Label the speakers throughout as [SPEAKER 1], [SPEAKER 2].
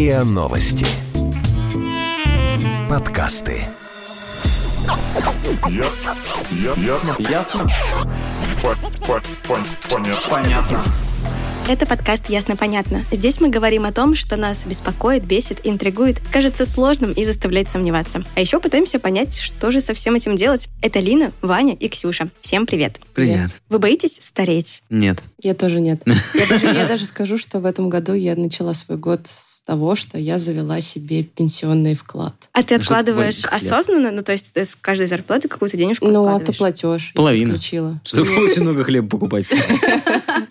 [SPEAKER 1] РИА Новости. Подкасты.
[SPEAKER 2] Ясно. Ясно.
[SPEAKER 3] Ясно?
[SPEAKER 2] По- по- пон- Понятно.
[SPEAKER 3] Понятно.
[SPEAKER 4] Это подкаст «Ясно-понятно». Здесь мы говорим о том, что нас беспокоит, бесит, интригует, кажется сложным и заставляет сомневаться. А еще пытаемся понять, что же со всем этим делать. Это Лина, Ваня и Ксюша. Всем привет.
[SPEAKER 5] Привет.
[SPEAKER 4] Вы боитесь стареть?
[SPEAKER 5] Нет.
[SPEAKER 6] Я тоже нет. Я даже, я даже скажу, что в этом году я начала свой год с того, что я завела себе пенсионный вклад.
[SPEAKER 4] А ты откладываешь осознанно? Ну, то есть ты с каждой зарплаты какую-то денежку
[SPEAKER 6] Ну,
[SPEAKER 4] откладываешь?
[SPEAKER 6] автоплатеж.
[SPEAKER 5] Половину.
[SPEAKER 6] Я подключила.
[SPEAKER 5] Чтобы очень много хлеба покупать.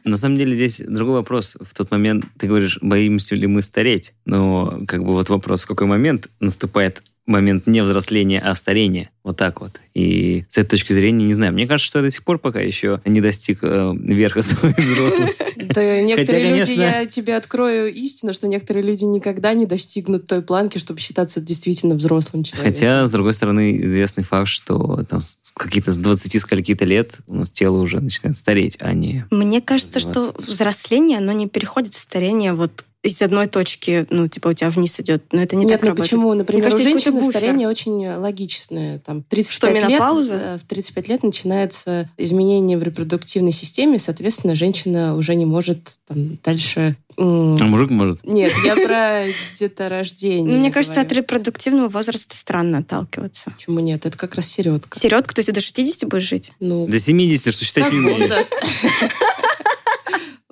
[SPEAKER 5] На самом деле здесь другой вопрос. В тот момент ты говоришь, боимся ли мы стареть? Но как бы вот вопрос, в какой момент наступает момент не взросления, а старения. Вот так вот. И с этой точки зрения, не знаю, мне кажется, что я до сих пор пока еще не достиг э, верха своей взрослости.
[SPEAKER 6] Да, некоторые люди,
[SPEAKER 5] конечно-
[SPEAKER 6] я тебе открою истину, что некоторые люди никогда не достигнут той планки, чтобы считаться действительно взрослым человеком.
[SPEAKER 5] Хотя, с другой стороны, известный факт, что там с какие-то с 20 скольки-то лет у нас тело уже начинает стареть, а не...
[SPEAKER 4] Мне кажется, что взросление, оно не переходит в старение вот из одной точки, ну, типа у тебя вниз идет. Но это не
[SPEAKER 6] Нет,
[SPEAKER 4] так
[SPEAKER 6] ну
[SPEAKER 4] работает.
[SPEAKER 6] почему? Например,
[SPEAKER 4] кажется,
[SPEAKER 6] у
[SPEAKER 4] буфер.
[SPEAKER 6] старение очень логичное. Там, 35
[SPEAKER 4] Что, менопауза?
[SPEAKER 6] Лет, э, в 35 лет начинается изменение в репродуктивной системе, соответственно, женщина уже не может там, дальше...
[SPEAKER 5] А мужик может.
[SPEAKER 6] Нет, я про деторождение.
[SPEAKER 4] Ну, мне кажется, от репродуктивного возраста странно отталкиваться.
[SPEAKER 6] Почему нет? Это как раз середка.
[SPEAKER 4] Середка, то есть ты до 60 будешь жить?
[SPEAKER 6] Ну,
[SPEAKER 5] До 70, что считать не.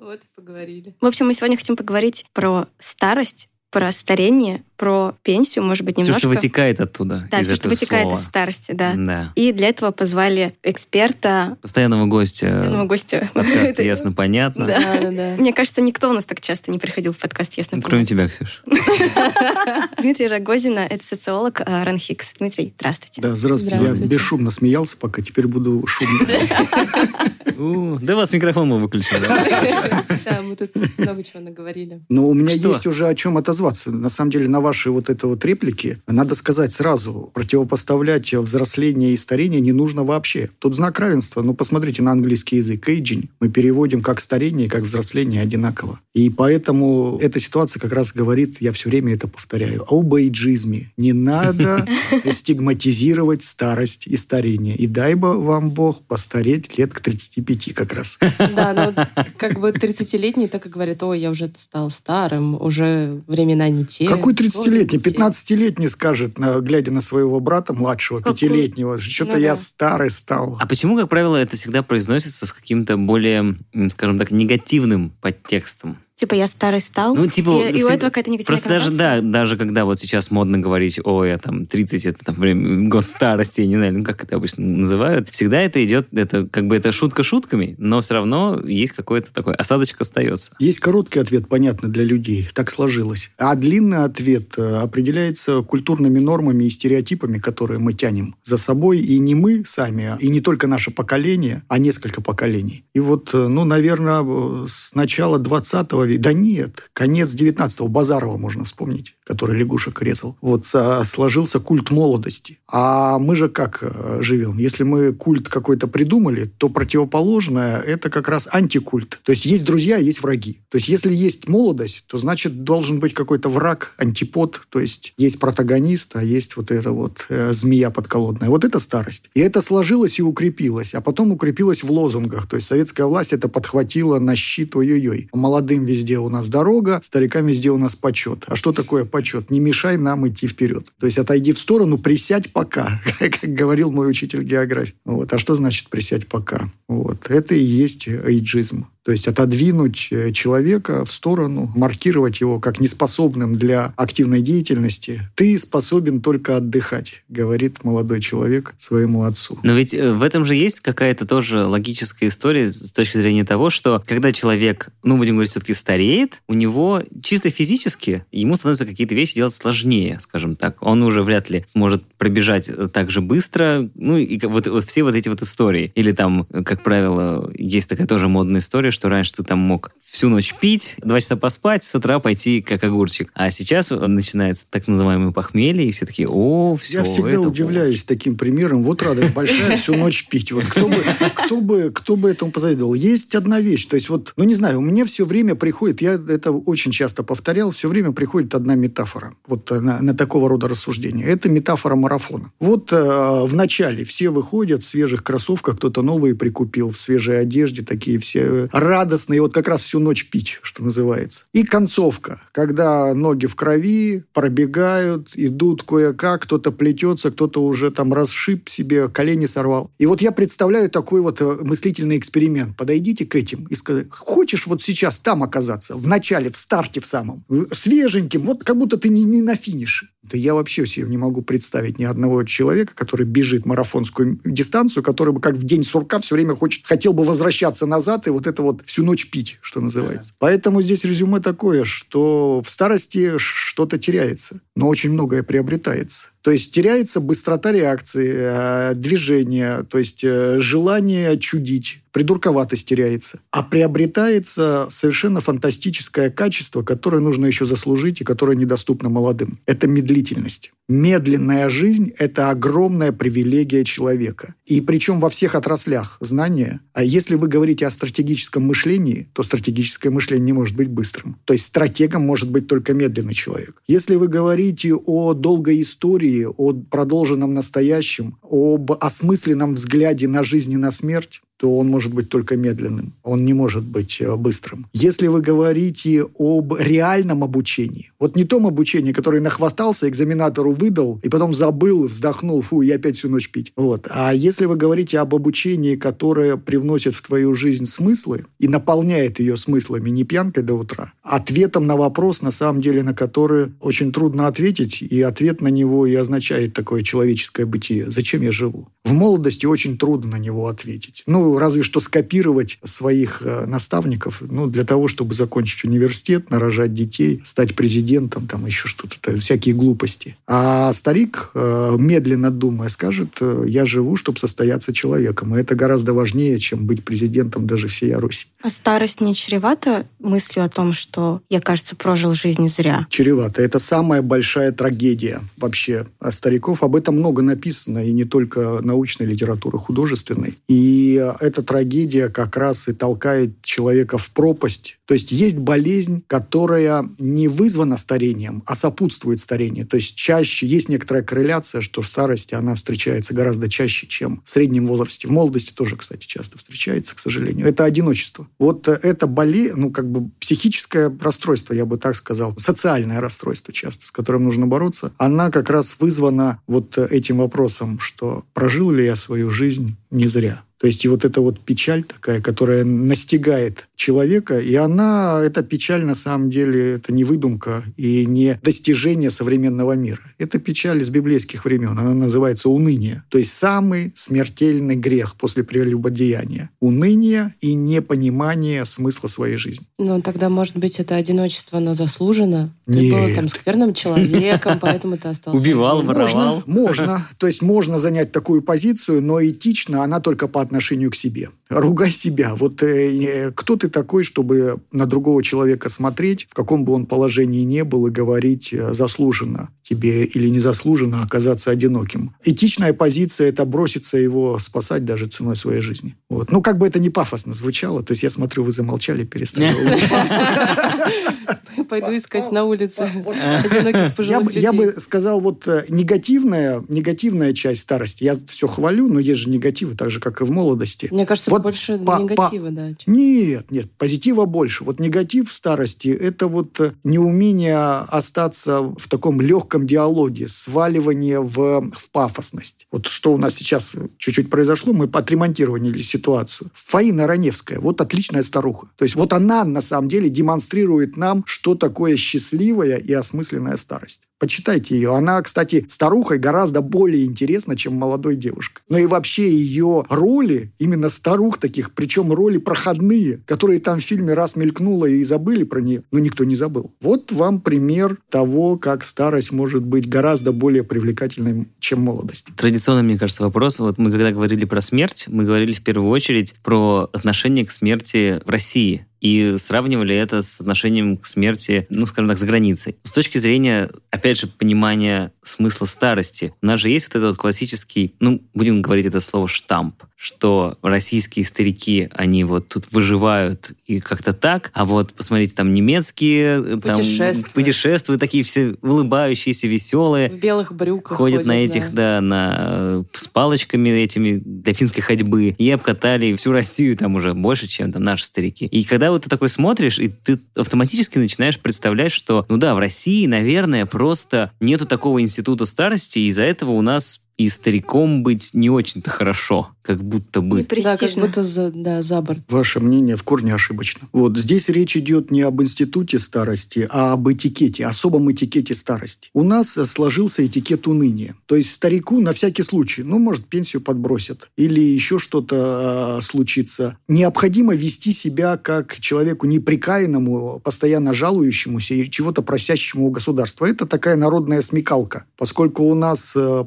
[SPEAKER 6] Вот и поговорили.
[SPEAKER 4] В общем, мы сегодня хотим поговорить про старость, про старение, про пенсию, может быть,
[SPEAKER 5] Все,
[SPEAKER 4] немножко.
[SPEAKER 5] что вытекает оттуда.
[SPEAKER 4] да,
[SPEAKER 5] из
[SPEAKER 4] все, что
[SPEAKER 5] этого
[SPEAKER 4] вытекает
[SPEAKER 5] слова.
[SPEAKER 4] из старости, да.
[SPEAKER 5] Да.
[SPEAKER 4] И для этого позвали эксперта,
[SPEAKER 5] Постоянного гостя.
[SPEAKER 4] постоянного гостя.
[SPEAKER 5] Подкаст
[SPEAKER 4] Это-
[SPEAKER 5] ясно, понятно.
[SPEAKER 4] Да.
[SPEAKER 6] Да, да, да.
[SPEAKER 4] Мне кажется, никто у нас так часто не приходил в подкаст «Ясно,
[SPEAKER 5] Ну, кроме
[SPEAKER 4] понятно».
[SPEAKER 5] тебя, Ксюш.
[SPEAKER 4] Дмитрий Рогозина, это социолог э, Ран Хикс. Дмитрий, здравствуйте.
[SPEAKER 7] Да, здравствуйте.
[SPEAKER 6] Здравствуйте.
[SPEAKER 7] Я бесшумно смеялся пока, теперь буду шумно.
[SPEAKER 5] У, Да вас микрофон мы выключим. да.
[SPEAKER 6] Да, мы тут много чего наговорили.
[SPEAKER 7] Но у меня есть уже о чем отозваться. На самом деле, на ваши вот это вот реплики, надо сказать сразу, противопоставлять взросление и старение не нужно вообще. Тут знак равенства. Ну, посмотрите на английский язык. Aging мы переводим как старение и как взросление одинаково. И поэтому эта ситуация как раз говорит, я все время это повторяю, об эйджизме. Не надо стигматизировать старость и старение. И дай бы вам Бог постареть лет к 35 как раз.
[SPEAKER 6] Да, но вот как бы 30-летний так и говорит, ой, я уже стал старым, уже времена не те.
[SPEAKER 7] Какой
[SPEAKER 6] годы
[SPEAKER 7] 30-летний?
[SPEAKER 6] не те».
[SPEAKER 7] 15-летний скажет, глядя на своего брата младшего, пятилетнего, что-то
[SPEAKER 4] Ну
[SPEAKER 7] я
[SPEAKER 4] да.
[SPEAKER 7] старый стал.
[SPEAKER 5] А почему, как правило, это всегда произносится с каким-то более, скажем так, негативным подтекстом?
[SPEAKER 4] Типа я старый стал,
[SPEAKER 5] Ну, типа,
[SPEAKER 4] и, и у этого какая-то негативная
[SPEAKER 5] Просто даже, да, даже когда вот сейчас модно говорить, ой, я там 30, это там время, год старости, я не знаю, ну как это обычно называют, всегда это идет, это как бы это шутка шутками, но все равно есть какой-то такой осадочек остается.
[SPEAKER 7] Есть короткий ответ, понятно для людей, так сложилось. А длинный ответ э, определяется культурными нормами и стереотипами, которые мы тянем за собой. И не мы сами, а- и не только наше поколение, а несколько поколений. И вот, э, ну, наверное, э, с начала 20 века, да нет, конец 19-го, Базарова можно вспомнить, который лягушек резал. Вот со- сложился культ молодости. А мы же как э, живем? Если мы культ какой-то придумали, то противоположное – это как раз антикульт. То есть есть друзья, есть враги. То есть если есть молодость, то значит должен быть какой-то враг, антипод. То есть есть протагонист, а есть вот эта вот э, змея подколодная. Вот это старость. И это сложилось и укрепилось. А потом укрепилось в лозунгах. То есть советская власть это подхватила на щит ой-ой-ой. Молодым везде у нас дорога, старикам везде у нас почет. А что такое почет? Не мешай нам идти вперед. То есть отойди в сторону, присядь пока, как говорил мой учитель географии. Вот. А что значит присядь пока? Вот. Это и есть эйджизм. То есть отодвинуть э, человека в сторону, маркировать его как неспособным для активной деятельности. Ты способен только отдыхать, говорит молодой человек своему отцу.
[SPEAKER 5] Но ведь э, в этом же есть какая-то тоже логическая история с точки зрения того, что когда человек, ну, будем говорить, все-таки стареет, у него чисто физически ему становятся какие-то вещи делать сложнее, скажем так. Он уже вряд ли сможет пробежать э, так же быстро, ну, и вот, вот все вот эти вот истории. Или там, как правило, есть такая тоже модная история, что раньше ты там мог всю ночь пить, два часа поспать, с утра пойти как огурчик. А сейчас начинается так называемое похмелье, и все такие, о, все,
[SPEAKER 7] Я всегда удивляюсь
[SPEAKER 5] полностью».
[SPEAKER 7] таким примером. Вот радость большая, всю ночь пить. Вот кто бы, кто бы, кто бы этому позавидовал? Есть одна вещь. То есть вот, ну не знаю, у меня все время приходит, я это очень часто повторял, все время приходит одна метафора. Вот э, на, на такого рода рассуждения. Это метафора марафона. Вот э, в начале все выходят в свежих кроссовках, кто-то новые прикупил, в свежей одежде, такие все э, радостные. Вот как раз всю ночь пить, что называется. И концовка, когда ноги в крови, пробегают, идут кое-как, кто-то плетется, кто-то уже там расшиб себе, колени сорвал. И вот я представляю такой вот э, мыслительный эксперимент. Подойдите к этим и сказать, хочешь вот сейчас там оказаться, в начале, в старте в самом, свеженьким, вот как будто ты не, не на финише. Да я вообще себе не могу представить ни одного человека, который бежит марафонскую дистанцию, который бы как в день сурка все время хочет, хотел бы возвращаться назад и вот это вот всю ночь пить, что называется. Поэтому здесь резюме такое, что в старости что-то теряется, но очень многое приобретается. То есть теряется быстрота реакции, э, движения, то есть э, желание чудить, придурковатость теряется. А приобретается совершенно фантастическое качество, которое нужно еще заслужить и которое недоступно молодым. Это медлительность. Медленная жизнь – это огромная привилегия человека. И причем во всех отраслях знания. А если вы говорите о стратегическом мышлении, то стратегическое мышление не может быть быстрым. То есть стратегом может быть только медленный человек. Если вы говорите о долгой истории, о продолженном настоящем, об осмысленном взгляде на жизнь и на смерть, то он может быть только медленным. Он не может быть э, быстрым. Если вы говорите об реальном обучении, вот не том обучении, которое нахвастался, экзаменатору выдал, и потом забыл, вздохнул, фу, я опять всю ночь пить. Вот. А если вы говорите об обучении, которое привносит в твою жизнь смыслы и наполняет ее смыслами, не пьянкой до утра, ответом на вопрос, на самом деле, на который очень трудно ответить, и ответ на него и означает такое человеческое бытие. Зачем я живу? В молодости очень трудно на него ответить. Ну, разве что скопировать своих э, наставников, ну, для того, чтобы закончить университет, нарожать детей, стать президентом, там еще что-то, то- всякие глупости. А старик, э, медленно думая, скажет, э, я живу, чтобы состояться человеком. И это гораздо важнее, чем быть президентом даже всей Руси.
[SPEAKER 4] А старость не чревата мыслью о том, что я, кажется, прожил жизнь зря?
[SPEAKER 7] чревато. Это самая большая трагедия вообще стариков. Об этом много написано, и не только научной литературы, художественной. И эта трагедия как раз и толкает человека в пропасть. То есть есть болезнь, которая не вызвана старением, а сопутствует старению. То есть чаще есть некоторая корреляция, что в старости она встречается гораздо чаще, чем в среднем возрасте. В молодости тоже, кстати, часто встречается, к сожалению. Это одиночество. Вот это болезнь, ну, как бы психическое расстройство, я бы так сказал, социальное расстройство часто, с которым нужно бороться, она как раз вызвана вот этим вопросом, что прожил ли я свою жизнь не зря. То есть и вот эта вот печаль такая, которая настигает человека, и она, эта печаль на самом деле, это не выдумка и не достижение современного мира. Это печаль из библейских времен, она называется уныние. То есть самый смертельный грех после прелюбодеяния. Уныние и непонимание смысла своей жизни.
[SPEAKER 6] Ну, тогда, может быть, это одиночество, оно заслужено. Ты
[SPEAKER 7] Нет.
[SPEAKER 6] был там скверным человеком, поэтому ты остался
[SPEAKER 5] Убивал, воровал.
[SPEAKER 7] Можно, можно. То есть можно занять такую позицию, но этично она только по отношению к себе. Ругай себя. Вот э, кто ты такой, чтобы на другого человека смотреть, в каком бы он положении не был, и говорить э, заслуженно тебе или незаслуженно оказаться одиноким. Этичная позиция – это броситься его спасать даже ценой своей жизни. Вот. Ну, как бы это не пафосно звучало, то есть я смотрю, вы замолчали, перестали улыбаться.
[SPEAKER 6] Пойду искать на улице одиноких
[SPEAKER 7] Я,
[SPEAKER 6] пожилых
[SPEAKER 7] бы- я
[SPEAKER 6] людей.
[SPEAKER 7] бы сказал, вот э, негативная, негативная часть старости. Я все хвалю, но есть же негативы, так же, как и в молодости.
[SPEAKER 6] Мне кажется,
[SPEAKER 7] Вот
[SPEAKER 6] больше
[SPEAKER 7] по-
[SPEAKER 6] негатива, да. чем-
[SPEAKER 7] Нет, нет, позитива больше. Вот негатив в старости – это вот э, неумение остаться в таком легком диалоге, сваливание в, в пафосность. Вот что у нас сейчас чуть-чуть произошло, мы отремонтировали ситуацию. Фаина Раневская, вот отличная старуха. То есть вот она на самом деле демонстрирует нам, что такое счастливая и осмысленная старость. Почитайте ее. Она, кстати, старухой гораздо более интересна, чем молодой девушкой. Но и вообще ее роли, именно старух таких, причем роли проходные, которые там в фильме раз мелькнуло и забыли про нее, но никто не забыл. Вот вам пример того, как старость может быть гораздо более привлекательной, чем молодость.
[SPEAKER 5] Традиционно, мне кажется, вопрос. Вот мы когда говорили про смерть, мы говорили в первую очередь про отношение к смерти в России и сравнивали это с отношением к смерти, ну, скажем так, за границей. С точки зрения, опять же, понимания смысла старости, у нас же есть вот этот вот классический, ну, будем говорить это слово штамп, что российские старики, они вот тут выживают и как-то так, а вот посмотрите, там немецкие, там
[SPEAKER 6] Путешествуют.
[SPEAKER 5] путешествуют, такие все улыбающиеся, веселые,
[SPEAKER 6] В белых брюках
[SPEAKER 5] ходят на этих, да, на, с палочками этими для финской ходьбы и обкатали всю Россию там уже больше, чем там наши старики. И когда вот ты такой смотришь, и ты автоматически начинаешь представлять, что, ну да, в России, наверное, просто нету такого института старости, и из-за этого у нас и стариком быть не очень-то хорошо, как будто бы.
[SPEAKER 6] Да, как будто за, да, за борт.
[SPEAKER 7] Ваше мнение в корне ошибочно. Вот здесь речь идет не об институте старости, а об этикете, особом этикете старости. У нас сложился этикет уныния. То есть старику на всякий случай, ну, может, пенсию подбросят или еще что-то э, случится. Необходимо вести себя как человеку неприкаянному, постоянно жалующемуся и чего-то просящему у государства. Это такая народная смекалка. Поскольку у нас э,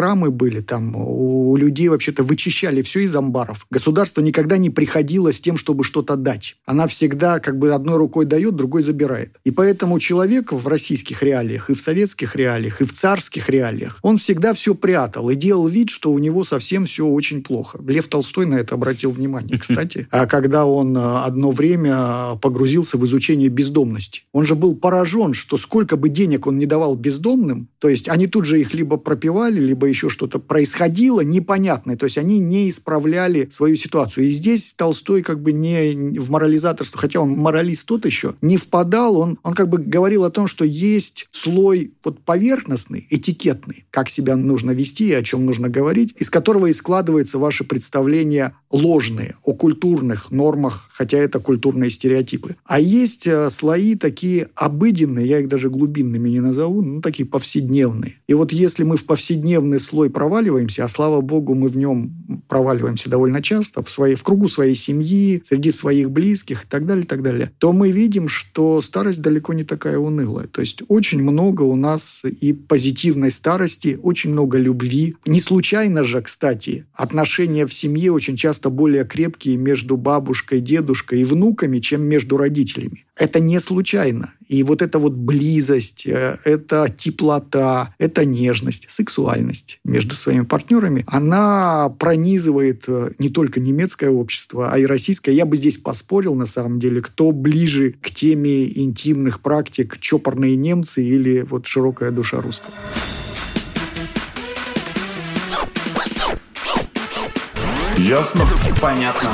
[SPEAKER 7] продпрограммы были, там у людей вообще-то вычищали все из амбаров. Государство никогда не приходило с тем, чтобы что-то дать. Она всегда как бы одной рукой дает, другой забирает. И поэтому человек в российских реалиях, и в советских реалиях, и в царских реалиях, он всегда все прятал и делал вид, что у него совсем все очень плохо. Лев Толстой на это обратил внимание, кстати. А когда он э, одно время погрузился в изучение бездомности, он же был поражен, что сколько бы денег он не давал бездомным, то есть они тут же их либо пропивали, либо еще что-то происходило непонятное. То есть они не исправляли свою ситуацию. И здесь Толстой как бы не в морализаторство, хотя он моралист тот еще, не впадал. Он, он как бы говорил о том, что есть слой вот поверхностный, этикетный, как себя нужно вести и о чем нужно говорить, из которого и складывается ваше представление ложные о культурных нормах, хотя это культурные стереотипы. А есть э, слои такие обыденные, я их даже глубинными не назову, ну, такие повседневные. И вот если мы в повседневный слой проваливаемся, а слава богу, мы в нем проваливаемся довольно часто, в, своей, в кругу своей семьи, среди своих близких и так далее, и так далее, то мы видим, что старость далеко не такая унылая. То есть очень много у нас и позитивной старости, очень много любви. Не случайно же, кстати, отношения в семье очень часто более крепкие между бабушкой, дедушкой и внуками, чем между родителями. Это не случайно. И вот эта вот близость, э, это теплота, это нежность, сексуальность между своими партнерами, она пронизывает э, не только немецкое общество, а и российское. Я бы здесь поспорил, на самом деле, кто ближе к теме интимных практик, чопорные немцы или вот широкая душа русского.
[SPEAKER 2] Ясно?
[SPEAKER 1] Понятно.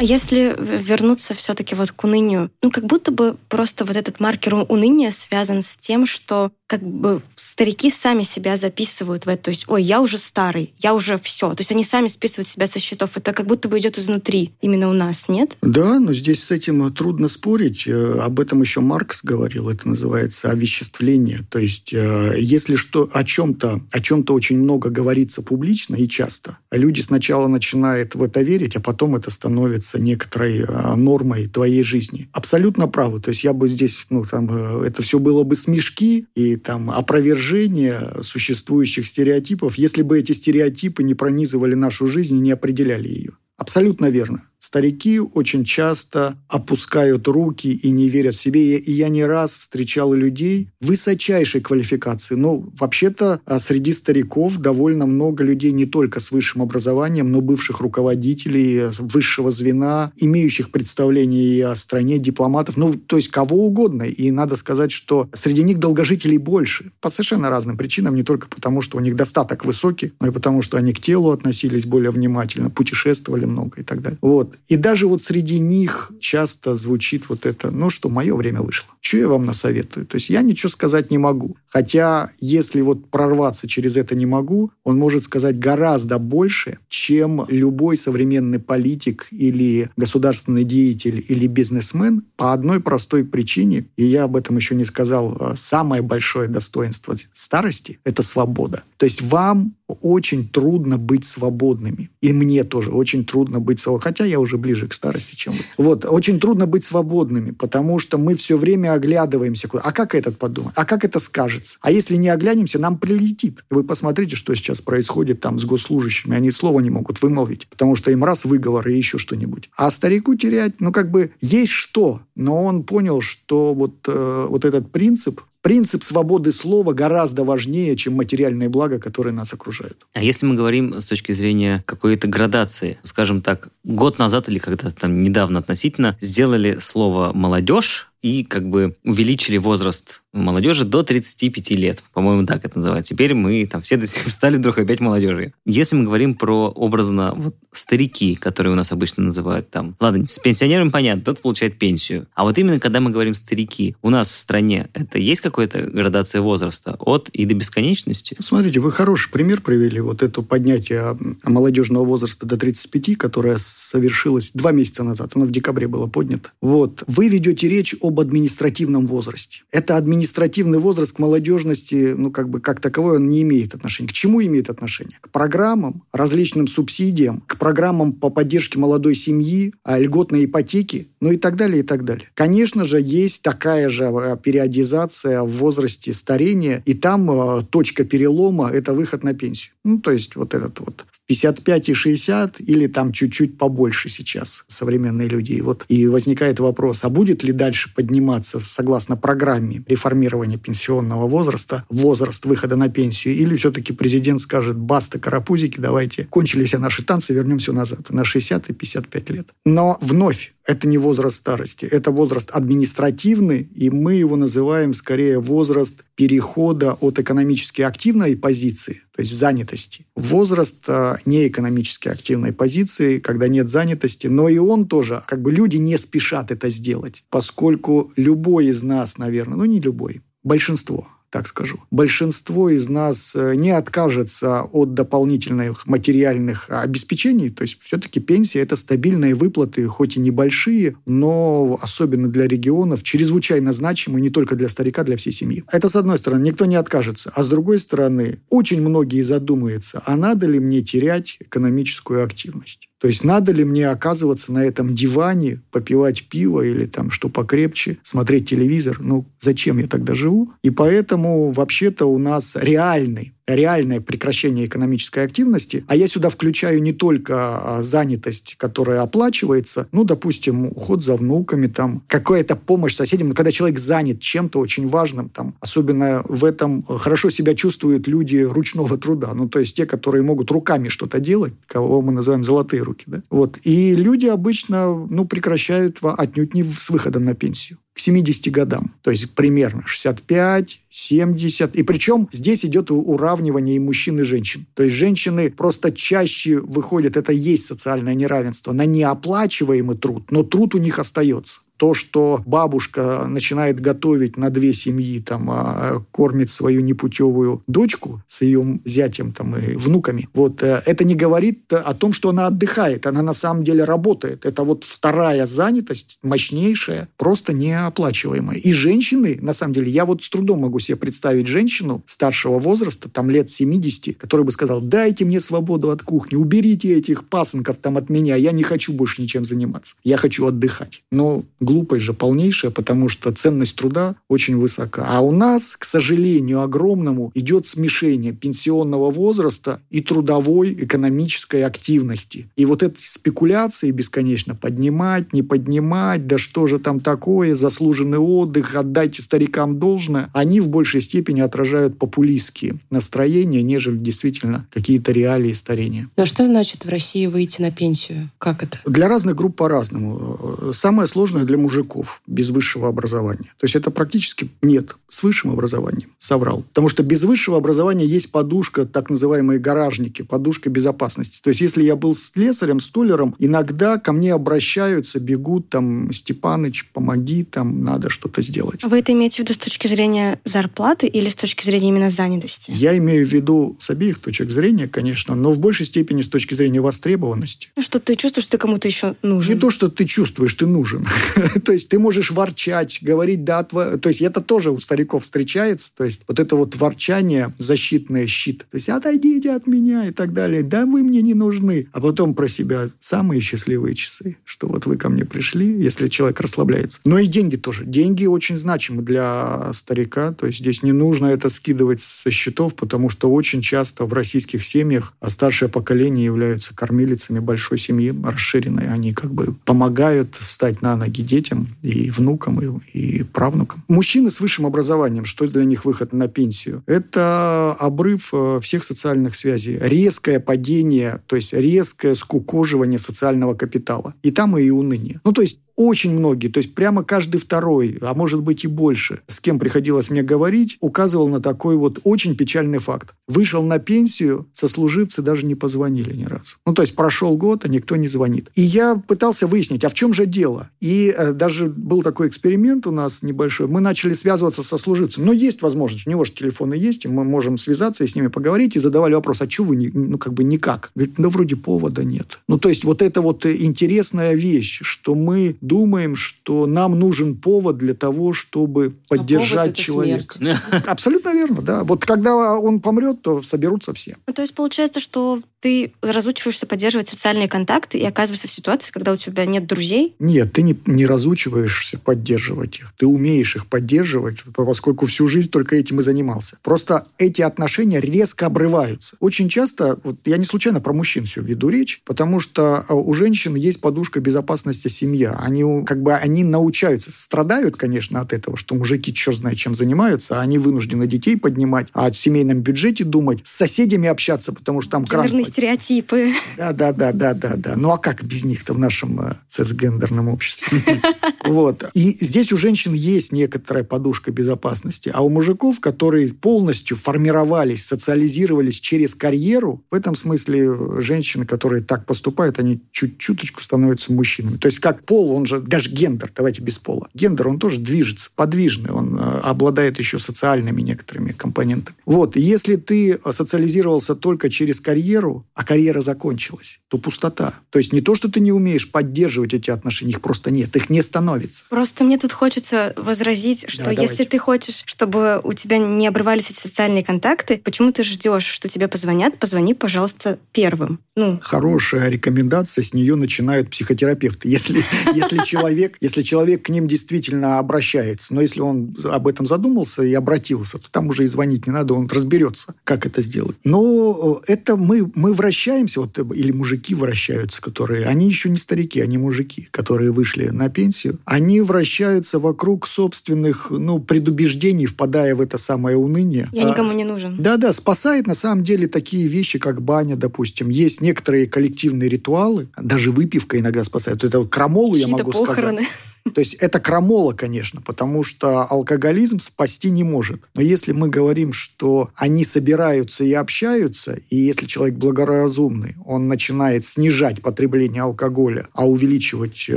[SPEAKER 4] Если вернуться все-таки вот к унынию, ну как будто бы просто вот этот маркер уныния связан с тем, что как бы старики сами себя записывают в это. То есть, ой, я уже старый, я уже все. То есть они сами списывают себя со счетов. Это как будто бы идет изнутри, именно у нас, нет?
[SPEAKER 7] Да, но здесь с этим трудно спорить. Э, Об этом еще Маркс говорил. Это называется овеществление. То есть, э, если что о чем-то, о чем-то очень много говорится публично и часто, люди сначала начинают в это верить, а потом это становится некоторой э, нормой твоей жизни. Абсолютно правы. То есть я бы здесь, ну, там, э, это все было бы смешки и там опровержение существующих стереотипов, если бы эти стереотипы не пронизывали нашу жизнь и не определяли ее. Абсолютно верно. Старики очень часто опускают руки и не верят в себе. И я не раз встречал людей высочайшей квалификации. Ну, вообще-то а, среди стариков довольно много людей не только с высшим образованием, но бывших руководителей высшего звена, имеющих представление и о стране, дипломатов, ну, то есть кого угодно. И надо сказать, что среди них долгожителей больше. По совершенно разным причинам, не только потому, что у них достаток высокий, но и потому, что они к телу относились более внимательно, путешествовали много и так далее. Вот. И даже вот среди них часто звучит вот это, ну что, мое время вышло. Что я вам насоветую? То есть я ничего сказать не могу. Хотя, если вот прорваться через это не могу, он может сказать гораздо больше, чем любой современный политик или государственный деятель или бизнесмен по одной простой причине, и я об этом еще не сказал, а, самое большое достоинство старости – это свобода. То есть вам очень трудно быть свободными. И мне тоже очень трудно быть свободными. Хотя я уже ближе к старости, чем вы. Вот. Очень трудно быть свободными, потому что мы все время оглядываемся. А как этот подумает? А как это скажется? А если не оглянемся, нам прилетит. Вы посмотрите, что сейчас происходит там с госслужащими. Они слова не могут вымолвить, потому что им раз выговор и еще что-нибудь. А старику терять, ну как бы есть что. Но он понял, что вот, э, вот этот принцип принцип свободы слова гораздо важнее, чем материальные блага, которые нас окружают.
[SPEAKER 5] А если мы говорим с точки зрения какой-то градации, скажем так, год назад или когда-то там недавно относительно сделали слово «молодежь» и как бы увеличили возраст молодежи до 35 лет. По-моему, так это называется. Теперь мы там все стали вдруг опять молодежью. Если мы говорим про образно вот старики, которые у нас обычно называют там, ладно, с пенсионером понятно, тот получает пенсию. А вот именно когда мы говорим старики, у нас в стране это есть какая-то градация возраста от и до бесконечности?
[SPEAKER 7] Смотрите, вы хороший пример привели, вот это поднятие молодежного возраста до 35, которое совершилось два месяца назад, оно в декабре было поднято. Вот. Вы ведете речь об об административном возрасте. Это административный возраст к молодежности, ну, как бы, как таковой, он не имеет отношения. К чему имеет отношение? К программам, различным субсидиям, к программам по поддержке молодой семьи, а, льготной ипотеки, ну и так далее, и так далее. Конечно же, есть такая же а, периодизация в возрасте старения, и там э, точка перелома – это выход на пенсию. Ну, то есть вот этот вот 55 и 60 или там чуть-чуть побольше сейчас современные люди. И вот и возникает вопрос, а будет ли дальше подниматься согласно программе реформирования пенсионного возраста возраст выхода на пенсию или все-таки президент скажет баста карапузики, давайте кончились наши танцы, вернем все назад на 60 и 55 лет. Но вновь это не возраст старости, это возраст административный, и мы его называем скорее возраст перехода от экономически активной позиции, то есть занятости, в возраст а, неэкономически активной позиции, когда нет занятости, но и он тоже, как бы люди не спешат это сделать, поскольку любой из нас, наверное, ну не любой, большинство так скажу. Большинство из нас э, не откажется от дополнительных материальных обеспечений. То есть все-таки пенсия – это стабильные выплаты, хоть и небольшие, но особенно для регионов, чрезвычайно значимые не только для старика, для всей семьи. Это с одной стороны, никто не откажется. А с другой стороны, очень многие задумаются, а надо ли мне терять экономическую активность? То есть надо ли мне оказываться на этом диване, попивать пиво или там что покрепче, смотреть телевизор? Ну, зачем я тогда живу? И поэтому вообще-то у нас реальный реальное прекращение экономической активности, а я сюда включаю не только а, занятость, которая оплачивается, ну, допустим, уход за внуками, там, какая-то помощь соседям, но когда человек занят чем-то очень важным, там, особенно в этом хорошо себя чувствуют люди ручного труда, ну, то есть те, которые могут руками что-то делать, кого мы называем золотые руки, да, вот, и люди обычно, ну, прекращают отнюдь не с выходом на пенсию к 70 годам. То есть примерно 65, 70. И причем здесь идет уравнивание и мужчин, и женщин. То есть женщины просто чаще выходят, это есть социальное неравенство, на неоплачиваемый труд, но труд у них остается то, что бабушка начинает готовить на две семьи, там, а, кормит свою непутевую дочку с ее зятем там, и внуками, вот, э, это не говорит о том, что она отдыхает. Она на самом деле работает. Это вот вторая занятость, мощнейшая, просто неоплачиваемая. И женщины, на самом деле, я вот с трудом могу себе представить женщину старшего возраста, там лет 70, которая бы сказала, дайте мне свободу от кухни, уберите этих пасынков там от меня, я не хочу больше ничем заниматься. Я хочу отдыхать. Но глупость же полнейшая, потому что ценность труда очень высока. А у нас, к сожалению, огромному идет смешение пенсионного возраста и трудовой экономической активности. И вот эти спекуляции бесконечно поднимать, не поднимать, да что же там такое, заслуженный отдых, отдайте старикам должное, они в большей степени отражают популистские настроения, нежели действительно какие-то реалии старения.
[SPEAKER 6] Но что значит в России выйти на пенсию? Как это?
[SPEAKER 7] Для разных групп по-разному. Самое сложное для для мужиков без высшего образования. То есть это практически нет с высшим образованием. Соврал. Потому что без высшего образования есть подушка, так называемые гаражники, подушка безопасности. То есть если я был слесарем, столером, иногда ко мне обращаются, бегут там, Степаныч, помоги, там надо что-то сделать.
[SPEAKER 4] Вы это имеете в виду с точки зрения зарплаты или с точки зрения именно занятости?
[SPEAKER 7] Я имею в виду с обеих точек зрения, конечно, но в большей степени с точки зрения востребованности.
[SPEAKER 4] Ну, что ты чувствуешь, что ты кому-то еще нужен.
[SPEAKER 7] Не то, что ты чувствуешь, ты нужен. то есть ты можешь ворчать, говорить, да, тво... то есть это тоже у стариков встречается, то есть вот это вот ворчание, защитный щит, то есть отойдите от меня и так далее, да, вы мне не нужны. А потом про себя самые счастливые часы, что вот вы ко мне пришли, если человек расслабляется. Но и деньги тоже. Деньги очень значимы для старика, то есть здесь не нужно это скидывать со счетов, потому что очень часто в российских семьях старшее поколение являются кормилицами большой семьи расширенной. Они как бы помогают встать на ноги детям и внукам, и, и правнукам. Мужчины с высшим образованием, что для них выход на пенсию? Это обрыв э, всех социальных связей, резкое падение, то есть резкое скукоживание социального капитала. И там и уныние. Ну, то есть очень многие, то есть прямо каждый второй, а может быть и больше, с кем приходилось мне говорить, указывал на такой вот очень печальный факт. Вышел на пенсию, сослуживцы даже не позвонили ни разу. Ну, то есть прошел год, а никто не звонит. И я пытался выяснить, а в чем же дело? И э, даже был такой эксперимент у нас небольшой. Мы начали связываться со служивцем. Но есть возможность, у него же телефоны есть, и мы можем связаться и с ними поговорить, и задавали вопрос, а что вы, не, ну, как бы никак? Говорит, да вроде повода нет. Ну, то есть вот это вот интересная вещь, что мы думаем, что нам нужен повод для того, чтобы поддержать
[SPEAKER 6] а
[SPEAKER 7] человека. Абсолютно верно, да. Вот когда он помрет, то соберутся все.
[SPEAKER 4] Ну, то есть получается, что ты разучиваешься поддерживать социальные контакты и оказываешься в ситуации, когда у тебя нет друзей?
[SPEAKER 7] Нет, ты не, не разучиваешься поддерживать их. Ты умеешь их поддерживать, поскольку всю жизнь только этим и занимался. Просто эти отношения резко обрываются. Очень часто, вот я не случайно про мужчин все веду речь, потому что а, у женщин есть подушка безопасности семья. Они как бы они научаются, страдают, конечно, от этого, что мужики черт знает чем занимаются, а они вынуждены детей поднимать, а о семейном бюджете думать, с соседями общаться, потому что там кран
[SPEAKER 4] стереотипы.
[SPEAKER 7] Да, да, да, да, да, да. Ну а как без них-то в нашем э, цисгендерном обществе? Вот. И здесь у женщин есть некоторая подушка безопасности, а у мужиков, которые полностью формировались, социализировались через карьеру, в этом смысле женщины, которые так поступают, они чуть-чуточку становятся мужчинами. То есть как пол, он же, даже гендер, давайте без пола. Гендер, он тоже движется, подвижный, он э, обладает еще социальными некоторыми компонентами. Вот. Если ты социализировался только через карьеру, а карьера закончилась, то пустота. То есть не то, что ты не умеешь поддерживать эти отношения, их просто нет, их не становится.
[SPEAKER 4] Просто мне тут хочется возразить, что да, если давайте. ты хочешь, чтобы у тебя не обрывались эти социальные контакты, почему ты ждешь, что тебе позвонят? Позвони, пожалуйста, первым. Ну.
[SPEAKER 7] Хорошая рекомендация, с нее начинают психотерапевты. Если, если, человек, если человек к ним действительно обращается, но если он об этом задумался и обратился, то там уже и звонить не надо, он разберется, как это сделать. Но это мы, мы вращаемся, вот, или мужики вращаются, которые, они еще не старики, они мужики, которые вышли на пенсию, они вращаются вокруг собственных, ну, предубеждений, впадая в это самое уныние.
[SPEAKER 4] Я никому а, не нужен.
[SPEAKER 7] Да-да, спасает на самом деле такие вещи, как баня, допустим. Есть некоторые коллективные ритуалы, даже выпивка иногда спасает. Это вот крамолу я могу похороны. сказать. То есть это крамола, конечно, потому что алкоголизм спасти не может. Но если мы говорим, что они собираются и общаются, и если человек благоразумный, он начинает снижать потребление алкоголя, а увеличивать э,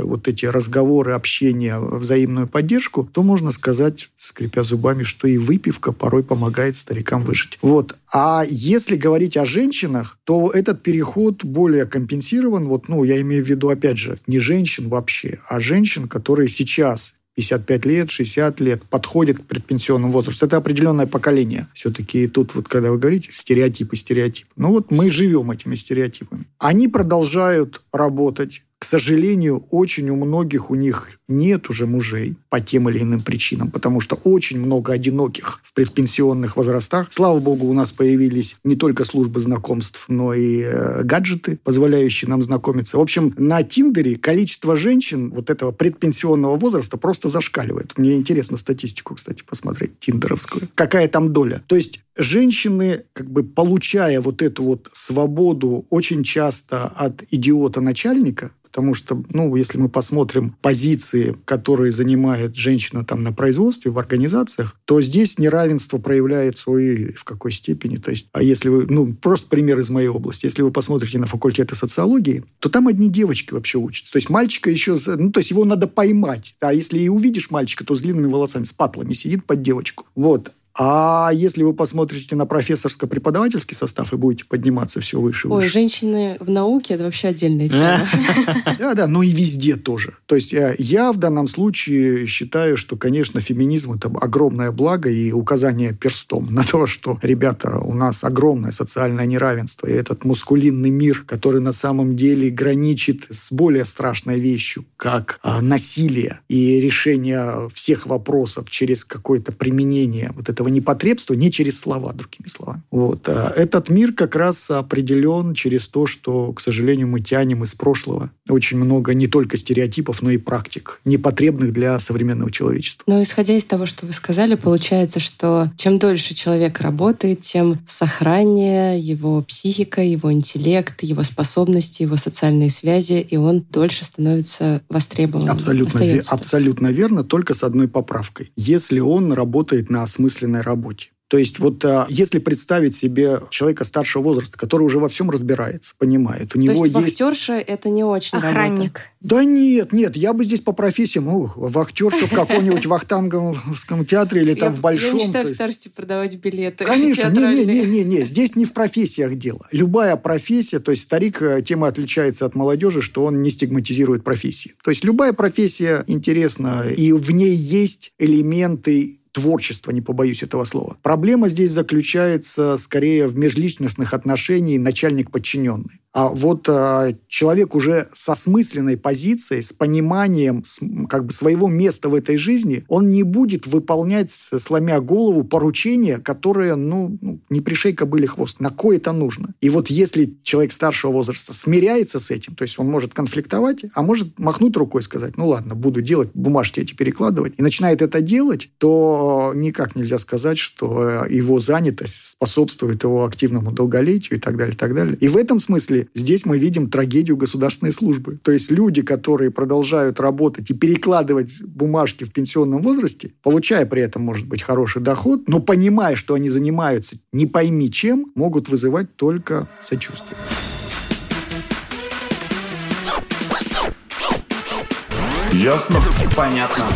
[SPEAKER 7] вот эти разговоры, общение, взаимную поддержку, то можно сказать, скрипя зубами, что и выпивка порой помогает старикам выжить. Вот. А если говорить о женщинах, то этот переход более компенсирован. Вот, ну, я имею в виду, опять же, не женщин вообще, а женщин, которые которые сейчас 55 лет, 60 лет, подходят к предпенсионному возрасту. Это определенное поколение. Все-таки тут вот, когда вы говорите, стереотипы, стереотипы. Ну вот мы живем этими стереотипами. Они продолжают работать, к сожалению, очень у многих у них нет уже мужей по тем или иным причинам, потому что очень много одиноких в предпенсионных возрастах. Слава богу, у нас появились не только службы знакомств, но и э, гаджеты, позволяющие нам знакомиться. В общем, на Тиндере количество женщин вот этого предпенсионного возраста просто зашкаливает. Мне интересно статистику, кстати, посмотреть, тиндеровскую. Какая там доля? То есть женщины, как бы получая вот эту вот свободу очень часто от идиота-начальника, Потому что, ну, если мы посмотрим позиции, которые занимает женщина там на производстве, в организациях, то здесь неравенство проявляется и в какой степени. То есть, а если вы, ну, просто пример из моей области. Если вы посмотрите на факультеты социологии, то там одни девочки вообще учатся. То есть, мальчика еще, ну, то есть, его надо поймать. А если и увидишь мальчика, то с длинными волосами, с патлами сидит под девочку. Вот. А если вы посмотрите на профессорско-преподавательский состав и будете подниматься все выше и выше.
[SPEAKER 6] Ой, женщины в науке – это вообще отдельная тема.
[SPEAKER 7] Да, да, но и везде тоже. То есть э, я в данном случае считаю, что, конечно, феминизм – это огромное благо и указание перстом на то, что, ребята, у нас огромное социальное неравенство, и этот мускулинный мир, который на самом деле граничит с более страшной вещью, как а, насилие и решение всех вопросов через какое-то применение вот этого непотребства не через слова, другими словами. Вот. А этот мир как раз определен через то, что, к сожалению, мы тянем из прошлого очень много не только стереотипов, но и практик, непотребных для современного человечества.
[SPEAKER 6] Но исходя из того, что вы сказали, получается, что чем дольше человек работает, тем сохраннее его психика, его интеллект, его способности, его социальные связи, и он дольше становится востребованным.
[SPEAKER 7] Абсолютно, ве- абсолютно верно, только с одной поправкой. Если он работает на осмысленной работе. То есть вот а, если представить себе человека старшего возраста, который уже во всем разбирается, понимает, у него
[SPEAKER 6] То есть,
[SPEAKER 7] есть...
[SPEAKER 6] вахтерша – это не очень
[SPEAKER 4] Охранник.
[SPEAKER 6] работа.
[SPEAKER 7] Да нет, нет, я бы здесь по профессиям, ну, вахтерша в каком-нибудь вахтанговском театре или там
[SPEAKER 6] я,
[SPEAKER 7] в Большом.
[SPEAKER 6] Я мечтаю в
[SPEAKER 7] есть-
[SPEAKER 6] старости продавать билеты
[SPEAKER 7] Конечно,
[SPEAKER 6] театральные.
[SPEAKER 7] не-не-не-не, здесь не в профессиях дело. Любая профессия, то есть старик э, тем и отличается от молодежи, что он не стигматизирует профессии. То есть любая профессия интересна, и в ней есть элементы творчества, не побоюсь этого слова. Проблема здесь заключается скорее в межличностных отношениях начальник-подчиненный. А вот а, человек уже с осмысленной позицией, с пониманием с, как бы своего места в этой жизни, он не будет выполнять, сломя голову, поручения, которые, ну, ну, не пришей кобыле хвост. На кое это нужно? И вот если человек старшего возраста смиряется с этим, то есть он может конфликтовать, а может махнуть рукой и сказать, ну ладно, буду делать, бумажки эти перекладывать, и начинает это делать, то никак нельзя сказать, что э, его занятость способствует его активному долголетию и так далее, и так далее. И в этом смысле здесь мы видим трагедию государственной службы. То есть люди, которые продолжают работать и перекладывать бумажки в пенсионном возрасте, получая при этом, может быть, хороший доход, но понимая, что они занимаются не пойми чем, могут вызывать только сочувствие.
[SPEAKER 2] Ясно?
[SPEAKER 1] Понятно.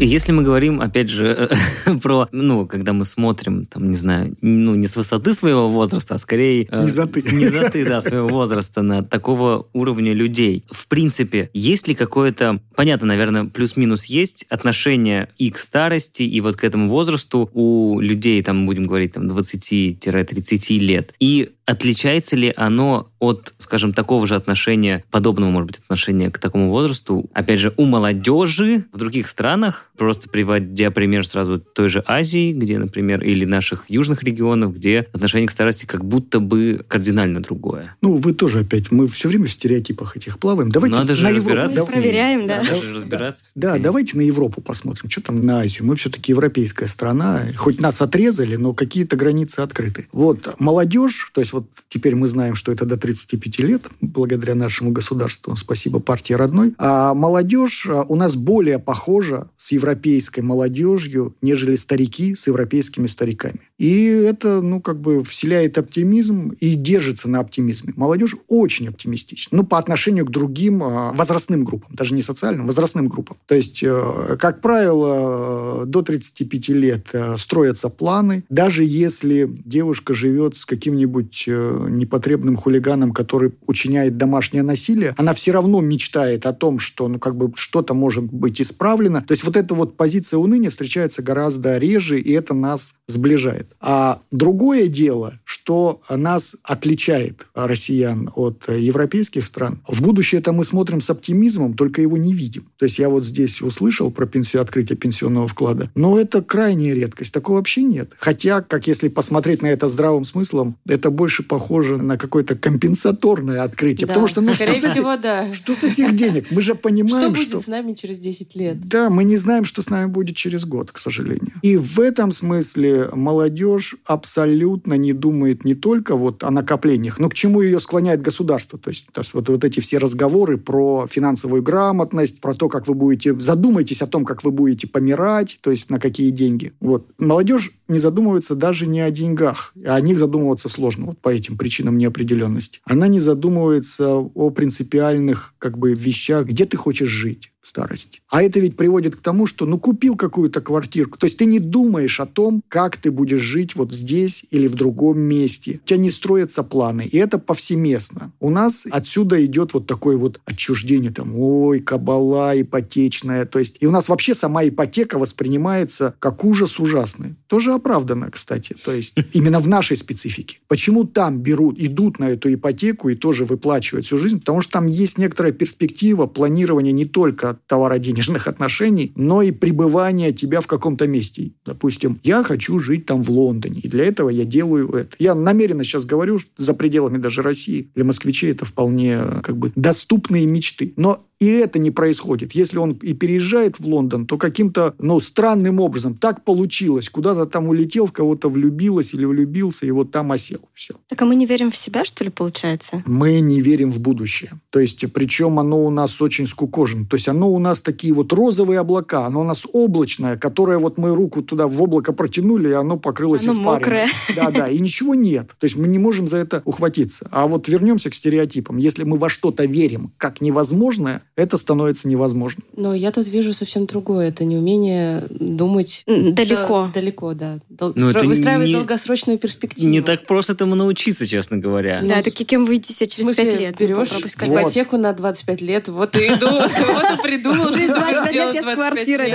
[SPEAKER 5] Если мы говорим, опять же, про, ну, когда мы смотрим, там, не знаю, ну, не с высоты своего возраста, а скорее...
[SPEAKER 7] С низоты.
[SPEAKER 5] С низоты, да, своего возраста на такого уровня людей. В принципе, есть ли какое-то, понятно, наверное, плюс-минус есть отношение и к старости, и вот к этому возрасту у людей, там, будем говорить, там, 20-30 лет. И отличается ли оно от, скажем, такого же отношения, подобного, может быть, отношения к такому возрасту, опять же, у молодежи в других странах, просто приводя пример сразу той же Азии, где, например, или наших южных регионов, где отношение к старости как будто бы кардинально другое.
[SPEAKER 7] Ну, вы тоже опять, мы все время в стереотипах этих плаваем. Давайте
[SPEAKER 5] Надо же
[SPEAKER 7] на Европу.
[SPEAKER 5] разбираться.
[SPEAKER 4] Мы
[SPEAKER 5] с ними.
[SPEAKER 4] проверяем, да.
[SPEAKER 5] Надо же разбираться.
[SPEAKER 7] Да, давайте на Европу посмотрим, что там на Азию. Мы все-таки европейская страна. Хоть нас отрезали, но какие-то границы открыты. Вот молодежь, то есть вот теперь мы знаем, что это до 35 лет, благодаря нашему государству, спасибо партии родной. А молодежь а, у нас более похожа с европейской молодежью, нежели старики с европейскими стариками. И это, ну, как бы вселяет оптимизм и держится на оптимизме. Молодежь очень оптимистична. Ну, по отношению к другим а, возрастным группам, даже не социальным, возрастным группам. То есть, э, как правило, до 35 лет э, строятся планы. Даже если девушка живет с каким-нибудь э, непотребным хулиганом, который учиняет домашнее насилие, она все равно мечтает о том, что, ну, как бы что-то может быть исправлено. То есть, вот эта вот позиция уныния встречается гораздо реже, и это нас сближает. А другое дело, что нас отличает россиян от э, европейских стран. В будущее это мы смотрим с оптимизмом, только его не видим. То есть я вот здесь услышал про пенсию, открытие пенсионного вклада, но это крайняя редкость. Такого вообще нет. Хотя, как если посмотреть на это здравым смыслом, это больше похоже на какое-то компенсаторное открытие.
[SPEAKER 6] Да.
[SPEAKER 7] Потому что, ну,
[SPEAKER 6] Скорее
[SPEAKER 7] что, с
[SPEAKER 6] всего,
[SPEAKER 7] этих,
[SPEAKER 6] да.
[SPEAKER 7] что с этих денег? Мы же
[SPEAKER 6] Что
[SPEAKER 7] понимаем,
[SPEAKER 6] будет
[SPEAKER 7] что...
[SPEAKER 6] с нами через 10 лет?
[SPEAKER 7] Да, мы не знаем, что с нами будет через год, к сожалению. И в этом смысле молодежь абсолютно не думает не только вот о накоплениях, но к чему ее склоняет государство. То есть, то есть вот, вот эти все разговоры про финансовую грамотность, про то, как вы будете... Задумайтесь о том, как вы будете помирать, то есть на какие деньги. Вот. Молодежь не задумывается даже не о деньгах. О них задумываться сложно вот по этим причинам неопределенности. Она не задумывается о принципиальных как бы вещах, где ты хочешь жить старости. А это ведь приводит к тому, что ну купил какую-то квартирку, то есть ты не думаешь о том, как ты будешь жить вот здесь или в другом месте. У тебя не строятся планы, и это повсеместно. У нас отсюда идет вот такое вот отчуждение, там, ой, кабала ипотечная, то есть и у нас вообще сама ипотека воспринимается как ужас ужасный. Тоже оправданно, кстати, то есть именно в нашей специфике. Почему там берут, идут на эту ипотеку и тоже выплачивают всю жизнь? Потому что там есть некоторая перспектива планирования не только товароденежных отношений, но и пребывания тебя в каком-то месте. Допустим, я хочу жить там в Лондоне, и для этого я делаю это. Я намеренно сейчас говорю, за пределами даже России. Для москвичей это вполне как бы доступные мечты. Но и это не происходит. Если он и переезжает в Лондон, то каким-то, ну, странным образом так получилось. Куда-то там улетел, в кого-то влюбилась или влюбился, и вот там осел. Все.
[SPEAKER 4] Так а мы не верим в себя, что ли, получается?
[SPEAKER 7] Мы не верим в будущее. То есть, причем оно у нас очень скукожено. То есть, оно у нас такие вот розовые облака, оно у нас облачное, которое вот мы руку туда в облако протянули, и оно покрылось
[SPEAKER 4] Оно
[SPEAKER 7] испариной.
[SPEAKER 4] мокрое.
[SPEAKER 7] Да-да, и ничего нет. То есть, мы не можем за это ухватиться. А вот вернемся к стереотипам. Если мы во что-то верим как невозможное, это становится невозможным.
[SPEAKER 6] Но я тут вижу совсем другое. Это неумение думать
[SPEAKER 4] Далеко.
[SPEAKER 6] Да, далеко, да. Дол-
[SPEAKER 5] Ну, это
[SPEAKER 6] Выстраивать
[SPEAKER 5] не-
[SPEAKER 6] долгосрочную перспективу.
[SPEAKER 5] Не так просто этому научиться, честно говоря.
[SPEAKER 4] Да, такие кем вы идите
[SPEAKER 6] В
[SPEAKER 4] через
[SPEAKER 6] смысле,
[SPEAKER 4] пять лет? Ну,
[SPEAKER 6] берешь.
[SPEAKER 7] Вот.
[SPEAKER 6] ипотеку на 25 лет, вот и иду, вот и придумал, что
[SPEAKER 4] Через 25
[SPEAKER 6] будешь
[SPEAKER 4] лет я с
[SPEAKER 6] 25
[SPEAKER 4] квартирой.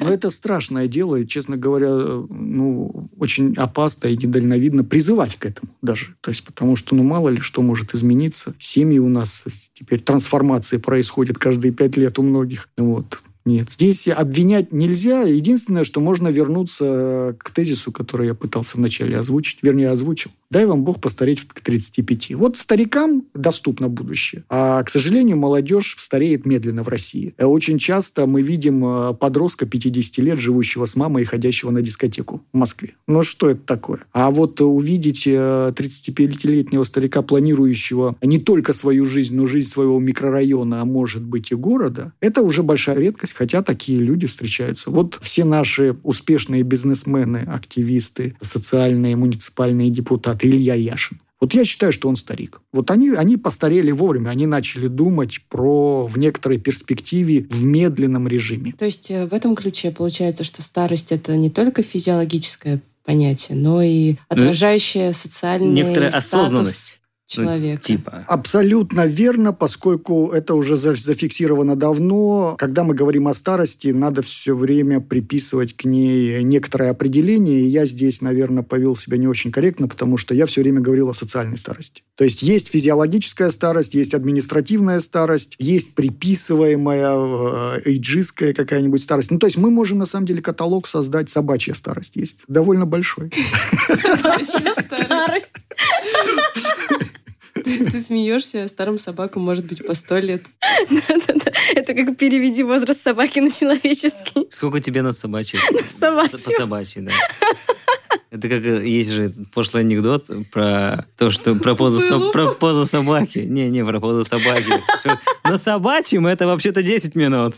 [SPEAKER 7] Но это страшное дело, и, честно говоря, ну, очень опасно и недальновидно призывать к этому даже. То есть, потому что, ну, мало ли что может измениться. Семьи у нас теперь трансформации происходят каждые пять лет у многих. Вот. Нет, здесь обвинять нельзя. Единственное, что можно вернуться к тезису, который я пытался вначале озвучить, вернее, озвучил. Дай вам Бог постареть к 35. Вот старикам доступно будущее. А, к сожалению, молодежь стареет медленно в России. Э, Очень часто мы видим э, подростка 50 лет, живущего с мамой и ходящего на дискотеку в Москве. Ну, что это такое? А вот э, увидеть э, 35-летнего старика, планирующего не только свою жизнь, но жизнь своего микрорайона, а может быть и города, это уже большая редкость, хотя такие люди встречаются. Вот все наши успешные бизнесмены, активисты, социальные, муниципальные депутаты, Илья Яшин. Вот я считаю, что он старик. Вот они, они постарели вовремя, они начали думать про в некоторой перспективе в медленном режиме.
[SPEAKER 6] То есть э, в этом ключе получается, что старость это не только физиологическое понятие, но и отражающее социальный
[SPEAKER 5] Некоторая
[SPEAKER 6] статус
[SPEAKER 5] осознанность. Ну,
[SPEAKER 6] человека.
[SPEAKER 5] Типа.
[SPEAKER 7] Абсолютно верно, поскольку это уже за- зафиксировано давно. Когда мы говорим о старости, надо все время приписывать к ней некоторое определение. И я здесь, наверное, повел себя не очень корректно, потому что я все время говорил о социальной старости. То есть есть физиологическая старость, есть административная старость, есть приписываемая э, эйджистская какая-нибудь старость. Ну, то есть мы можем, на самом деле, каталог создать собачья старость. Есть довольно большой.
[SPEAKER 4] Старость.
[SPEAKER 6] Ты, смеешься, старым собакам может быть по сто лет.
[SPEAKER 4] Да-да-да. Это как переведи возраст собаки на человеческий.
[SPEAKER 5] Сколько тебе на собачьей?
[SPEAKER 4] собачью.
[SPEAKER 5] По собачьей, да. Это как э, есть же пошлый анекдот про то, что про позу, со- про позу собаки. Не, не, про позу собаки. На собачьем это вообще-то 10 минут.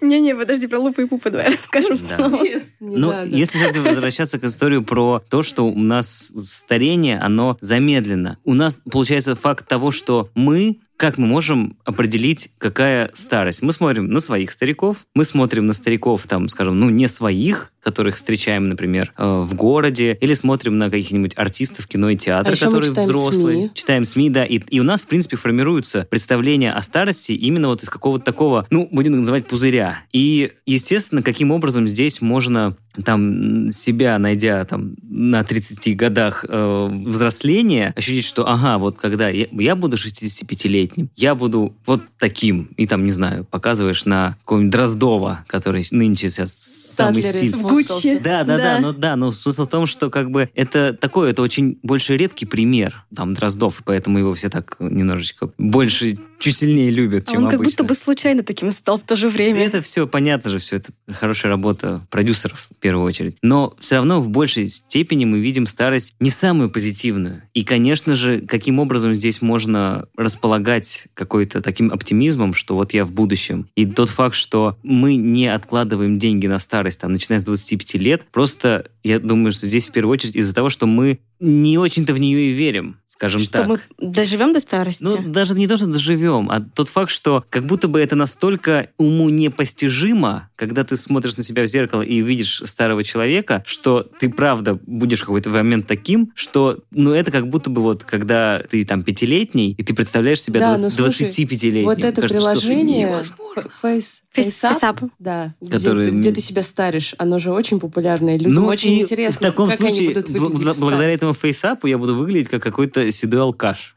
[SPEAKER 4] Не-не, подожди, про лупу и пупу давай расскажем
[SPEAKER 5] Да.
[SPEAKER 4] снова.
[SPEAKER 6] Нет, не
[SPEAKER 5] Ну,
[SPEAKER 6] надо.
[SPEAKER 5] если все-таки возвращаться к истории про то, что у нас старение, оно замедлено. У нас получается факт того, что мы как мы можем определить, какая старость? Мы смотрим на своих стариков, мы смотрим на стариков, там, скажем, ну, не своих, которых встречаем, например, э, в городе, или смотрим на каких-нибудь артистов кино и театра,
[SPEAKER 6] А
[SPEAKER 5] которые
[SPEAKER 6] читаем
[SPEAKER 5] взрослые.
[SPEAKER 6] СМИ.
[SPEAKER 5] Читаем СМИ, да, и, и у нас, в принципе, формируется представление о старости именно вот из какого-то такого, ну, будем называть пузыря. И, естественно, каким образом здесь можно там себя найдя там на 30 годах э, взросления, ощутить, что ага, вот когда я, я буду 65-летним, я буду вот таким, и там, не знаю, показываешь на какого-нибудь Дроздова, который нынче сейчас самый сильный.
[SPEAKER 4] В Гуччи.
[SPEAKER 5] Да, да, да,
[SPEAKER 4] Да.
[SPEAKER 5] но да, но смысл в том, что как бы это такой, это очень больше редкий пример, там, Дроздов, и поэтому его все так немножечко больше, чуть сильнее любят,
[SPEAKER 4] А
[SPEAKER 5] чем
[SPEAKER 4] он как
[SPEAKER 5] обычно.
[SPEAKER 4] будто бы случайно таким стал в то же время.
[SPEAKER 5] Это все понятно же, все это хорошая работа продюсеров в первую очередь. Но все равно в большей степени мы видим старость не самую позитивную. И, конечно же, каким образом здесь можно располагать какой-то таким оптимизмом, что вот я в будущем. И тот факт, что мы не откладываем деньги на старость, там, начиная с 25 лет, просто, я думаю, что здесь в первую очередь из-за того, что мы не очень-то в нее и верим, скажем
[SPEAKER 4] Что
[SPEAKER 5] так.
[SPEAKER 4] мы доживем до старости?
[SPEAKER 5] Ну, даже не то, что доживем, а тот факт, что как будто бы это настолько уму непостижимо, когда ты смотришь на себя в зеркало и видишь старого человека, что ты правда будешь в какой-то момент таким, что, ну, это как будто бы вот, когда ты там пятилетний, и ты представляешь себя
[SPEAKER 6] Да,
[SPEAKER 5] 20,
[SPEAKER 6] ну, слушай,
[SPEAKER 5] 25-летним.
[SPEAKER 6] Вот это
[SPEAKER 5] Кажется, что
[SPEAKER 6] приложение. Face,
[SPEAKER 4] фейсап.
[SPEAKER 6] да, где,
[SPEAKER 5] Который-
[SPEAKER 6] где ты себя старишь, оно же очень популярное. Людям
[SPEAKER 5] Ну,
[SPEAKER 6] очень
[SPEAKER 5] и
[SPEAKER 6] интересно,
[SPEAKER 5] в таком
[SPEAKER 6] как они
[SPEAKER 5] случае,
[SPEAKER 6] будут
[SPEAKER 5] бл-
[SPEAKER 6] выглядеть
[SPEAKER 5] бл-
[SPEAKER 6] в
[SPEAKER 5] благодаря этому FaceApp у я буду выглядеть как какой-то седой алкаш.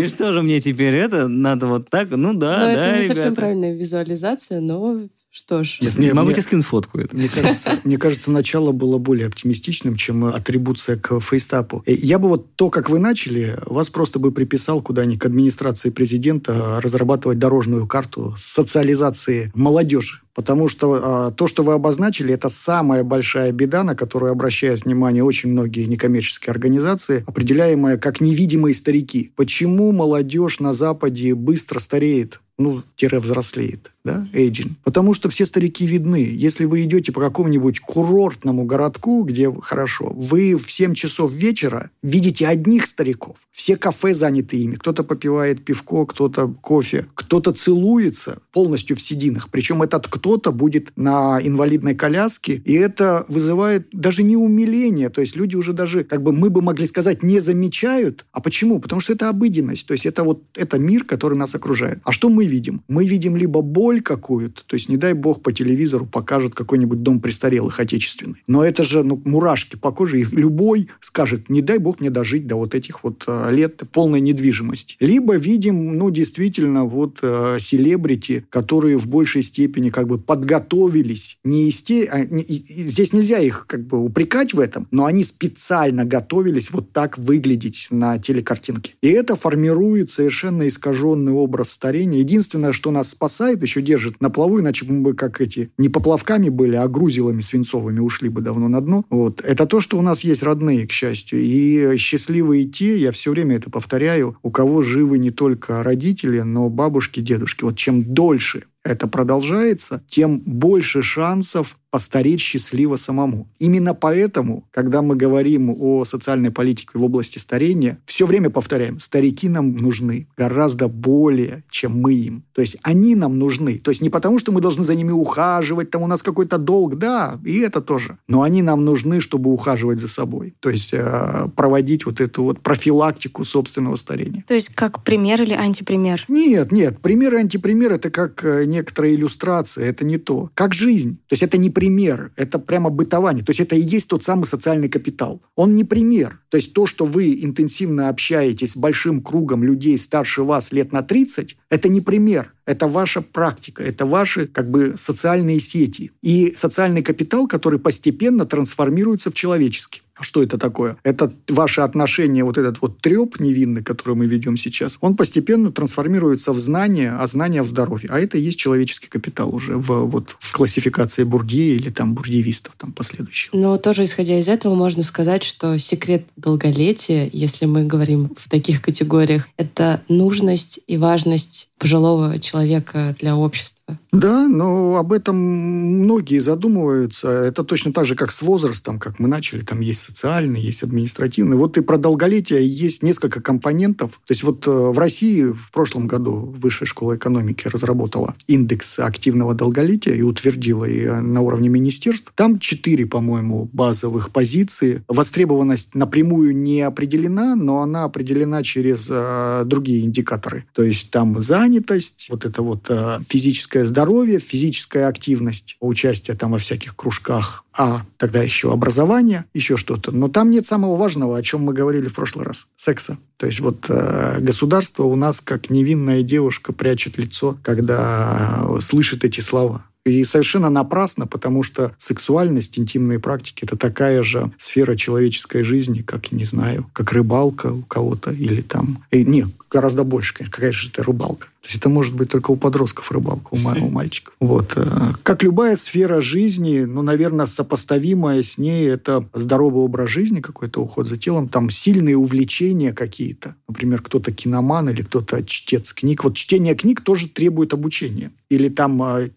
[SPEAKER 5] И что же мне теперь это? Надо вот так? Ну да,
[SPEAKER 6] Но
[SPEAKER 5] да,
[SPEAKER 6] это не совсем правильная визуализация, но что ж.
[SPEAKER 7] Нет, мне-
[SPEAKER 5] Могу
[SPEAKER 7] мне-
[SPEAKER 5] тебе скинуть фотку это.
[SPEAKER 7] Мне кажется, мне кажется, начало было более оптимистичным, чем атрибуция к FaceApp у. Я бы вот то, как вы начали, вас просто бы приписал куда-нибудь к администрации президента разрабатывать дорожную карту социализации молодежи. Потому что а, то, что вы обозначили, это самая большая беда, на которую обращают внимание очень многие некоммерческие организации, определяемая как невидимые старики. Почему молодежь на Западе быстро стареет? Ну, тире взрослеет, да, aging. Потому что все старики видны. Если вы идете по какому-нибудь курортному городку, где хорошо, вы в 7 часов вечера видите одних стариков. Все кафе заняты ими. Кто-то попивает пивко, кто-то кофе, кто-то целуется полностью в сединах. Причем этот кто-то будет на инвалидной коляске, и это вызывает даже не умиление. То есть люди уже даже, как бы мы бы могли сказать, не замечают. А почему? Потому что это обыденность. То есть это вот это мир, который нас окружает. А что мы видим? Мы видим либо боль какую-то, то есть не дай бог по телевизору покажут какой-нибудь дом престарелых отечественный. Но это же ну, мурашки по коже. Их любой скажет, не дай бог мне дожить до вот этих вот э, лет полной недвижимости. Либо видим, ну, действительно, вот э, селебрити, которые в большей степени как бы подготовились. Не есте... а, не- и- и здесь нельзя их как бы упрекать в этом, но они специально готовились вот так выглядеть на телекартинке. И это формирует совершенно искаженный образ старения. Единственное, что нас спасает, еще держит на плаву, иначе мы бы как эти не поплавками были, а грузилами свинцовыми ушли бы давно на дно. Вот. Это то, что у нас есть родные, к счастью. И счастливые те, я все время это повторяю, у кого живы не только родители, но бабушки, дедушки. Вот чем дольше это продолжается, тем больше шансов постареть счастливо самому. Именно поэтому, когда мы говорим о социальной политике в области старения, все время повторяем, старики нам нужны гораздо более, чем мы им. То есть они нам нужны. То есть не потому, что мы должны за ними ухаживать, там у нас какой-то долг, да, и это тоже. Но они нам нужны, чтобы ухаживать за собой. То есть э, проводить вот эту вот профилактику собственного старения.
[SPEAKER 4] То есть как пример или антипример?
[SPEAKER 7] Нет, нет, пример и антипример – это как э, некоторая иллюстрация, это не то. Как жизнь. То есть это не пример, это прямо бытование. То есть это и есть тот самый социальный капитал. Он не пример. То есть то, что вы интенсивно общаетесь с большим кругом людей старше вас лет на 30, это не пример. Это ваша практика, это ваши как бы социальные сети. И социальный капитал, который постепенно трансформируется в человеческий. А что это такое? Это ваше отношение, вот этот вот треп невинный, который мы ведем сейчас, он постепенно трансформируется в знание, а знание в здоровье. А это и есть человеческий капитал уже в, вот, в классификации Бурдье или там бурдьевистов там последующих.
[SPEAKER 6] Но тоже исходя из этого можно сказать, что секрет долголетия, если мы говорим в таких категориях, это нужность и важность пожилого человека для общества.
[SPEAKER 7] Да, но об этом многие задумываются. Это точно так же, как с возрастом, как мы начали. Там есть социальный, есть административный. Вот и про долголетие есть несколько компонентов. То есть вот э, в России в прошлом году Высшая школа экономики разработала индекс активного долголетия и утвердила и на уровне министерств. Там четыре, по-моему, базовых позиции. Востребованность напрямую не определена, но она определена через э, другие индикаторы. То есть там занятость, вот это вот э, физическое здоровье, физическая активность, участие там во всяких кружках, а тогда еще образование, еще что-то. Но там нет самого важного, о чем мы говорили в прошлый раз – секса. То есть вот э, государство у нас как невинная девушка прячет лицо, когда э, слышит эти слова. И совершенно напрасно, потому что сексуальность, интимные практики – это такая же сфера человеческой жизни, как, не знаю, как рыбалка у кого-то или там... И, нет, гораздо больше, конечно. Какая же это рыбалка? То есть это может быть только у подростков рыбалка, у, у мальчиков. Вот. Э, как любая сфера жизни, ну, наверное, сопоставимая с ней, это здоровый образ жизни, какой-то уход за телом, там сильные увлечения какие-то. Например, кто-то киноман или кто-то чтец книг. Вот чтение книг тоже требует обучения. Или там э,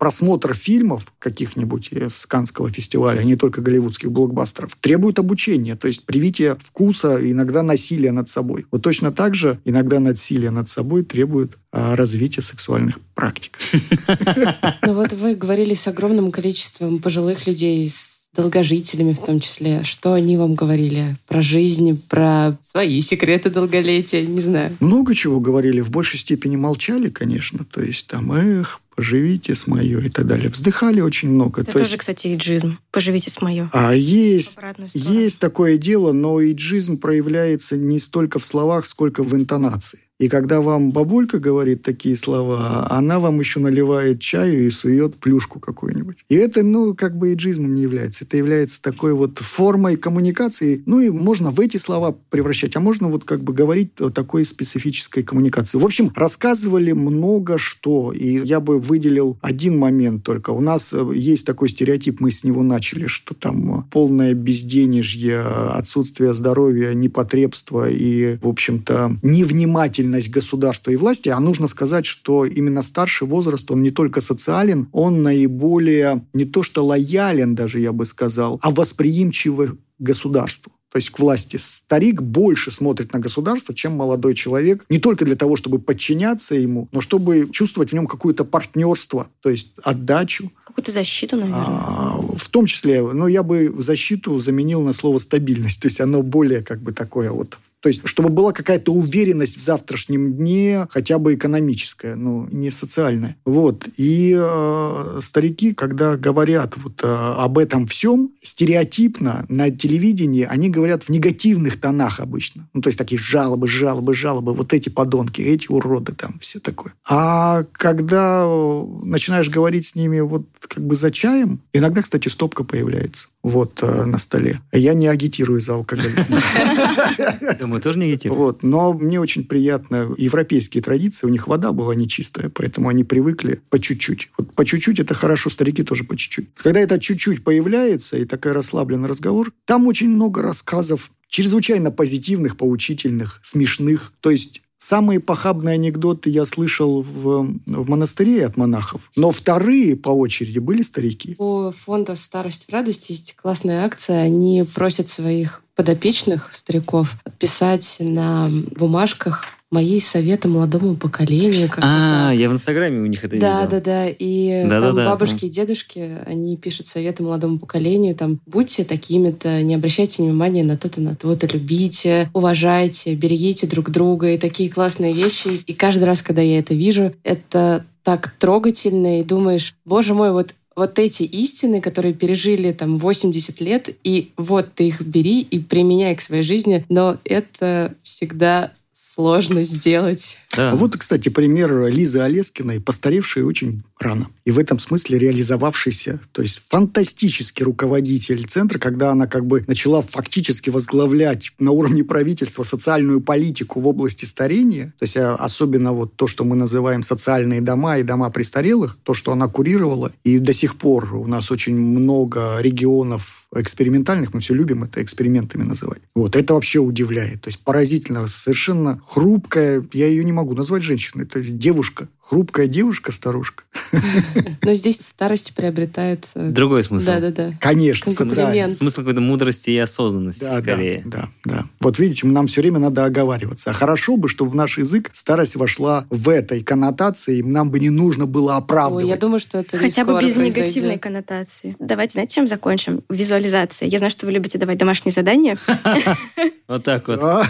[SPEAKER 7] фильмов каких-нибудь с Канского фестиваля, а не только голливудских блокбастеров, требует обучения. То есть привитие вкуса, иногда насилия над собой. Вот точно так же иногда насилие над собой требует развития сексуальных практик.
[SPEAKER 6] Ну вот вы говорили с огромным количеством пожилых людей, с долгожителями в том числе. Что они вам говорили про жизнь, про свои секреты долголетия, не знаю.
[SPEAKER 7] Много чего говорили, в большей степени молчали, конечно. То есть там, эх, поживите с мое и так далее. Вздыхали очень много.
[SPEAKER 4] Это То тоже, есть... кстати, иджизм. Поживите с мое.
[SPEAKER 7] А есть, есть такое дело, но иджизм проявляется не столько в словах, сколько в интонации. И когда вам бабулька говорит такие слова, она вам еще наливает чаю и сует плюшку какую-нибудь. И это, ну, как бы иджизмом не является. Это является такой вот формой коммуникации. Ну, и можно в эти слова превращать, а можно вот как бы говорить о такой специфической коммуникации. В общем, рассказывали много что. И я бы выделил один момент только. У нас э, есть такой стереотип, мы с него начали, что там полное безденежье, отсутствие здоровья, непотребство и, в общем-то, невнимательность деятельность государства и власти, а нужно сказать, что именно старший возраст, он не только социален, он наиболее не то что лоялен даже, я бы сказал, а восприимчивый государству то есть к власти. Старик больше смотрит на государство, чем молодой человек. Не только для того, чтобы подчиняться ему, но чтобы чувствовать в нем какое-то партнерство, то есть отдачу.
[SPEAKER 4] Какую-то защиту, наверное. А,
[SPEAKER 7] в том числе, но я бы защиту заменил на слово стабильность. То есть оно более как бы такое вот то есть, чтобы была какая-то уверенность в завтрашнем дне, хотя бы экономическая, но не социальная. Вот. И э, старики, когда говорят вот э, об этом всем, стереотипно на телевидении они говорят в негативных тонах обычно. Ну, то есть такие жалобы, жалобы, жалобы, вот эти подонки, эти уроды там, все такое. А когда э, начинаешь говорить с ними вот как бы за чаем, иногда, кстати, стопка появляется вот э, на столе. Я не агитирую за алкоголизм.
[SPEAKER 5] Мы тоже не агитируем.
[SPEAKER 7] Вот, но мне очень приятно. Европейские традиции, у них вода была нечистая, поэтому они привыкли по чуть-чуть. Вот по чуть-чуть это хорошо, старики тоже по чуть-чуть. Когда это чуть-чуть появляется, и такой расслабленный разговор, там очень много рассказов чрезвычайно позитивных, поучительных, смешных. То есть Самые похабные анекдоты я слышал в, в монастыре от монахов. Но вторые по очереди были старики.
[SPEAKER 6] У фонда «Старость в радость» есть классная акция. Они просят своих подопечных стариков писать на бумажках мои советы молодому поколению.
[SPEAKER 5] А, я в Инстаграме у них это
[SPEAKER 6] да,
[SPEAKER 5] видел.
[SPEAKER 6] Да, да, да. И да, там да, бабушки да. и дедушки, они пишут советы молодому поколению, там, будьте такими-то, не обращайте внимания на то-то, на то-то, любите, уважайте, берегите друг друга, и такие классные вещи. И каждый раз, когда я это вижу, это так трогательно, и думаешь, боже мой, вот вот эти истины, которые пережили там 80 лет, и вот ты их бери и применяй к своей жизни, но это всегда сложно сделать.
[SPEAKER 7] Да. А вот, кстати, пример Лизы Олескиной, постаревшей очень рано. И в этом смысле реализовавшийся, то есть фантастический руководитель центра, когда она как бы начала фактически возглавлять на уровне правительства социальную политику в области старения, то есть а, особенно вот то, что мы называем социальные дома и дома престарелых, то, что она курировала, и до сих пор у нас очень много регионов экспериментальных, мы все любим это экспериментами называть. Вот, это вообще удивляет. То есть поразительно, совершенно хрупкая, я ее не могу назвать женщиной, то есть девушка, хрупкая девушка-старушка,
[SPEAKER 6] Но здесь старость приобретает... э,
[SPEAKER 5] Другой смысл.
[SPEAKER 6] Да-да-да.
[SPEAKER 7] Конечно, социально.
[SPEAKER 5] Смысл какой-то мудрости и осознанности
[SPEAKER 7] Да,
[SPEAKER 5] скорее.
[SPEAKER 7] да, да, да. Вот видите, нам все время надо оговариваться. А хорошо бы, чтобы в наш язык старость вошла в этой коннотации, и нам бы не нужно было
[SPEAKER 6] Ой,
[SPEAKER 7] оправдывать.
[SPEAKER 6] я думаю, что это
[SPEAKER 4] Хотя бы без
[SPEAKER 6] произойдет.
[SPEAKER 4] негативной коннотации. Давайте, знаете, чем закончим? Визуализацией. Я знаю, что вы любите давать домашние задания.
[SPEAKER 5] Вот так вот.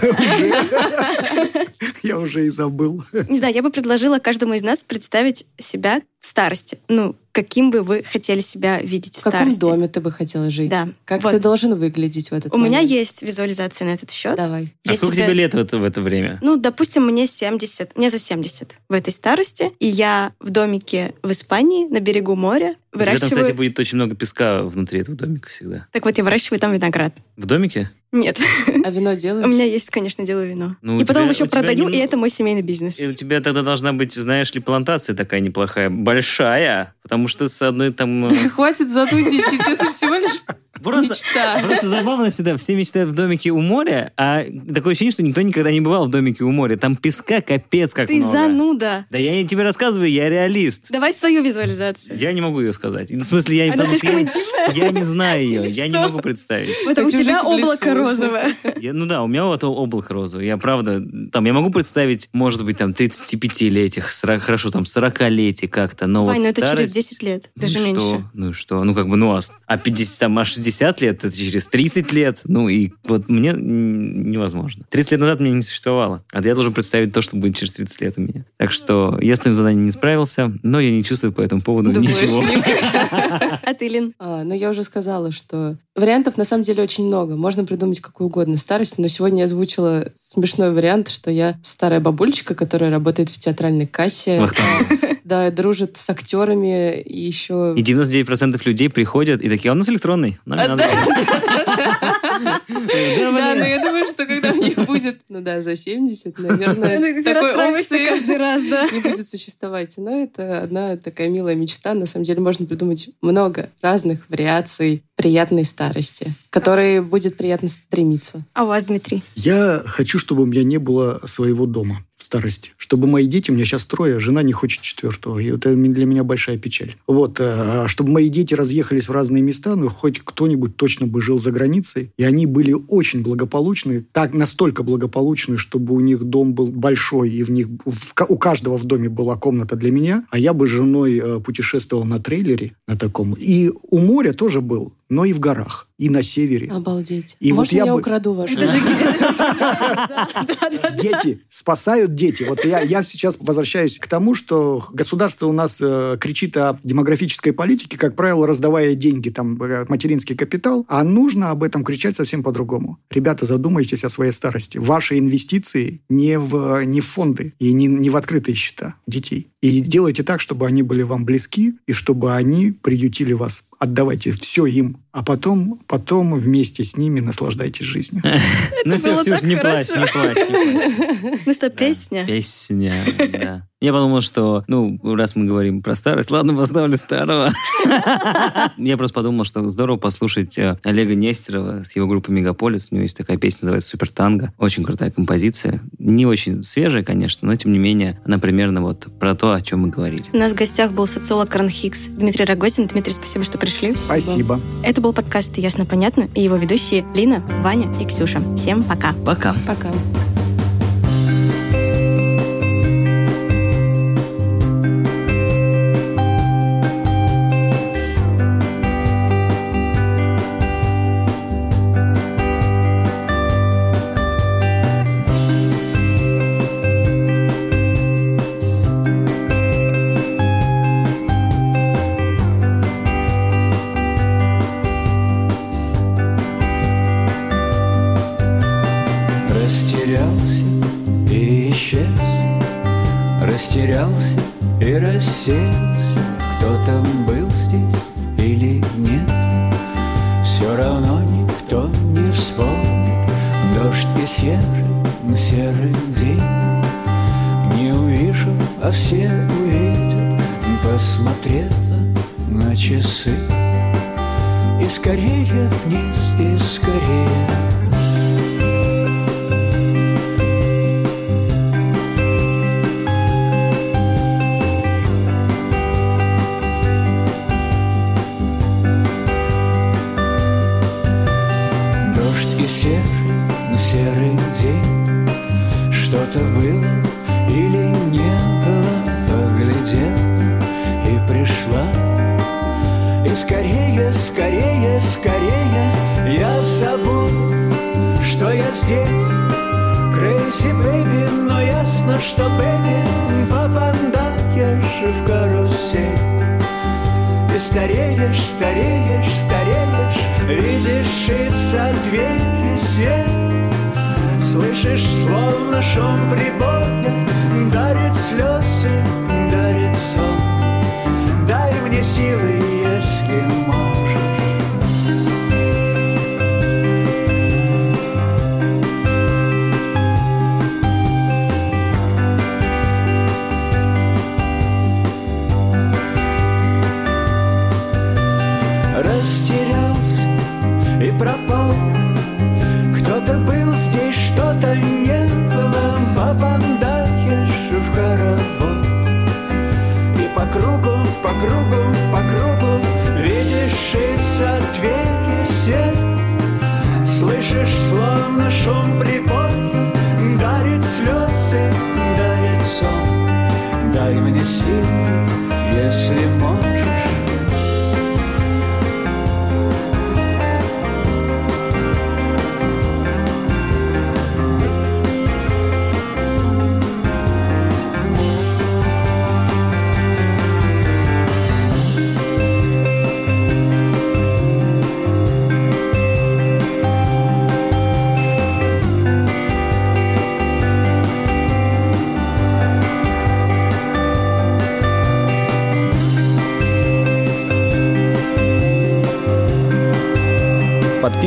[SPEAKER 7] Я уже и забыл.
[SPEAKER 4] Не знаю, я бы предложила каждому из нас представить себя в старости. Ну, каким бы вы хотели себя видеть в,
[SPEAKER 6] В каком
[SPEAKER 4] старости.
[SPEAKER 6] доме ты бы хотела жить?
[SPEAKER 4] Да.
[SPEAKER 6] Как
[SPEAKER 4] Вот.
[SPEAKER 6] ты должен выглядеть в этот
[SPEAKER 4] У меня
[SPEAKER 6] момент?
[SPEAKER 4] есть визуализация на этот счет.
[SPEAKER 6] Давай.
[SPEAKER 5] А
[SPEAKER 4] Я
[SPEAKER 5] сколько
[SPEAKER 4] себя-
[SPEAKER 5] тебе лет в это, в это время?
[SPEAKER 4] Ну, допустим, мне 70, мне за 70 в этой старости, и я в домике в Испании на берегу моря
[SPEAKER 5] У тебя там,
[SPEAKER 4] выращиваю...
[SPEAKER 5] кстати, будет очень много песка внутри этого домика всегда.
[SPEAKER 4] Так вот, я выращиваю там виноград.
[SPEAKER 5] В домике?
[SPEAKER 4] Нет,
[SPEAKER 6] А вино
[SPEAKER 4] у
[SPEAKER 6] делаешь?
[SPEAKER 4] меня есть, конечно, делаю вино.
[SPEAKER 5] Ну, у
[SPEAKER 4] и потом
[SPEAKER 5] тебя-
[SPEAKER 4] еще
[SPEAKER 5] у
[SPEAKER 4] продаю,
[SPEAKER 5] не-
[SPEAKER 4] и это мой семейный бизнес.
[SPEAKER 5] И у тебя тогда должна быть, знаешь ли, плантация такая неплохая, большая, потому что с одной там... э,
[SPEAKER 6] Хватит занудничать, это всего лишь
[SPEAKER 5] Просто,
[SPEAKER 6] мечта.
[SPEAKER 5] просто забавно всегда. Все мечтают в домике у моря, а такое ощущение, что никто никогда не бывал в домике у моря. Там песка капец как
[SPEAKER 4] Ты
[SPEAKER 5] много.
[SPEAKER 4] зануда.
[SPEAKER 5] Да я не тебе рассказываю, я реалист.
[SPEAKER 4] Давай свою визуализацию.
[SPEAKER 5] Я не могу ее сказать. В смысле, я,
[SPEAKER 4] Она
[SPEAKER 5] потому что
[SPEAKER 4] слишком
[SPEAKER 5] я, я не знаю ее, я не могу представить.
[SPEAKER 4] Вот у тебя облако розовое.
[SPEAKER 5] Я- ну да, у меня вот облако розовое. Я правда, там, я могу представить, может быть, там, 35-летних, 40, хорошо, там, 40-летий как-то, но
[SPEAKER 4] Вань,
[SPEAKER 5] вот
[SPEAKER 4] ну это через
[SPEAKER 5] старость-
[SPEAKER 4] 10 лет,
[SPEAKER 5] Ну
[SPEAKER 4] даже
[SPEAKER 5] и
[SPEAKER 4] меньше.
[SPEAKER 5] Что? Ну и что? Ну как бы, ну а, с- а 50, там, а 60 лет, это через 30 лет. Ну и вот мне невозможно. 30 лет назад меня не существовало. А я должен представить то, что будет через 30 лет у меня. Так что я с этим заданием не справился, но я не чувствую по этому поводу
[SPEAKER 6] Думаешь,
[SPEAKER 5] ничего.
[SPEAKER 4] А ты, Лин?
[SPEAKER 6] А, ну, я уже сказала, что вариантов на самом деле очень много. Можно придумать какую угодно старость, но сегодня я озвучила смешной вариант, что я старая бабульчика, которая работает в театральной кассе. да, дружит с актерами и еще...
[SPEAKER 5] И 99% людей приходят и такие, а у нас электронный. Нам не надо».
[SPEAKER 6] Да, но я думаю, что когда у них будет, ну да, за 70, наверное, такой опции
[SPEAKER 4] каждый раз, да.
[SPEAKER 6] не будет существовать. Но это одна такая милая мечта. На самом деле можно придумать много разных вариаций приятной старости, которой будет приятно стремиться.
[SPEAKER 4] А у вас, Дмитрий?
[SPEAKER 7] Я хочу, чтобы у меня не было своего дома старости. Чтобы мои дети, у меня сейчас трое, жена не хочет четвертого. И это для меня большая печаль. Вот, э, чтобы мои дети разъехались в разные места, ну, хоть кто-нибудь точно бы жил за границей. И они были очень благополучны, так настолько благополучны, чтобы у них дом был большой, и в них в у каждого в доме была комната для меня, а я бы с женой э, путешествовал на трейлере на таком. И у моря тоже был, но и в горах, и на севере.
[SPEAKER 6] Обалдеть.
[SPEAKER 7] И вот
[SPEAKER 6] Можно
[SPEAKER 7] я
[SPEAKER 6] я
[SPEAKER 7] бы-
[SPEAKER 6] украду вашу?
[SPEAKER 4] Это же
[SPEAKER 7] Дети спасают дети. Вот я, я сейчас возвращаюсь к тому, что государство у нас э, кричит о демографической политике, как правило, раздавая деньги, там, э, материнский капитал, а нужно об этом кричать совсем по-другому. Ребята, задумайтесь о своей старости. Ваши инвестиции не в, не в фонды и не, не в открытые счета детей. И делайте так, чтобы они были вам близки, и чтобы они приютили вас. Отдавайте все им, а потом, потом вместе с ними наслаждайтесь жизнью.
[SPEAKER 5] Ну все,
[SPEAKER 4] было
[SPEAKER 5] Ксюш,
[SPEAKER 4] так
[SPEAKER 5] не плачь,
[SPEAKER 4] хорошо.
[SPEAKER 5] не плачь.
[SPEAKER 4] Ну что, песня?
[SPEAKER 5] Песня, да. Я подумал, что, ну, раз мы говорим про старость, ладно, поставлю старого. Я просто подумал, что здорово послушать э, Олега Нестерова с его группой «Мегаполис». У него есть такая песня, называется «Супер танго». Очень крутая композиция. Не очень свежая, конечно, но, тем не менее, она примерно вот про то, о чем мы говорили.
[SPEAKER 4] У нас в гостях был социолог Карн Хикс Дмитрий Рогозин. Дмитрий, спасибо, что пришли.
[SPEAKER 7] Спасибо.
[SPEAKER 4] Это был подкаст «Ясно-понятно» и его ведущие Лина, Ваня и Ксюша. Всем пока.
[SPEAKER 5] Пока.
[SPEAKER 6] Пока.
[SPEAKER 1] Растерялся и рассеялся. Кто там был здесь или нет, все равно никто не вспомнит. Дождь и серый, серый день, не увижу, а все увидят. Посмотрела на часы и скорее вниз, и скорее.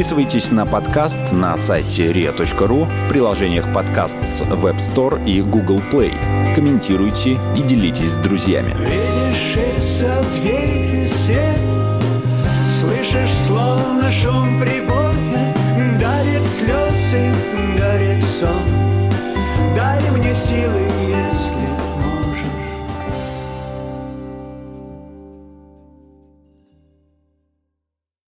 [SPEAKER 3] Подписывайтесь на подкаст на сайте ria.ru, в приложениях подкаст с Web Store и Google Play. Комментируйте и делитесь с друзьями.
[SPEAKER 1] Слышишь, словно шум прибоя, дарит слезы, дарит сон. Дай мне силы, если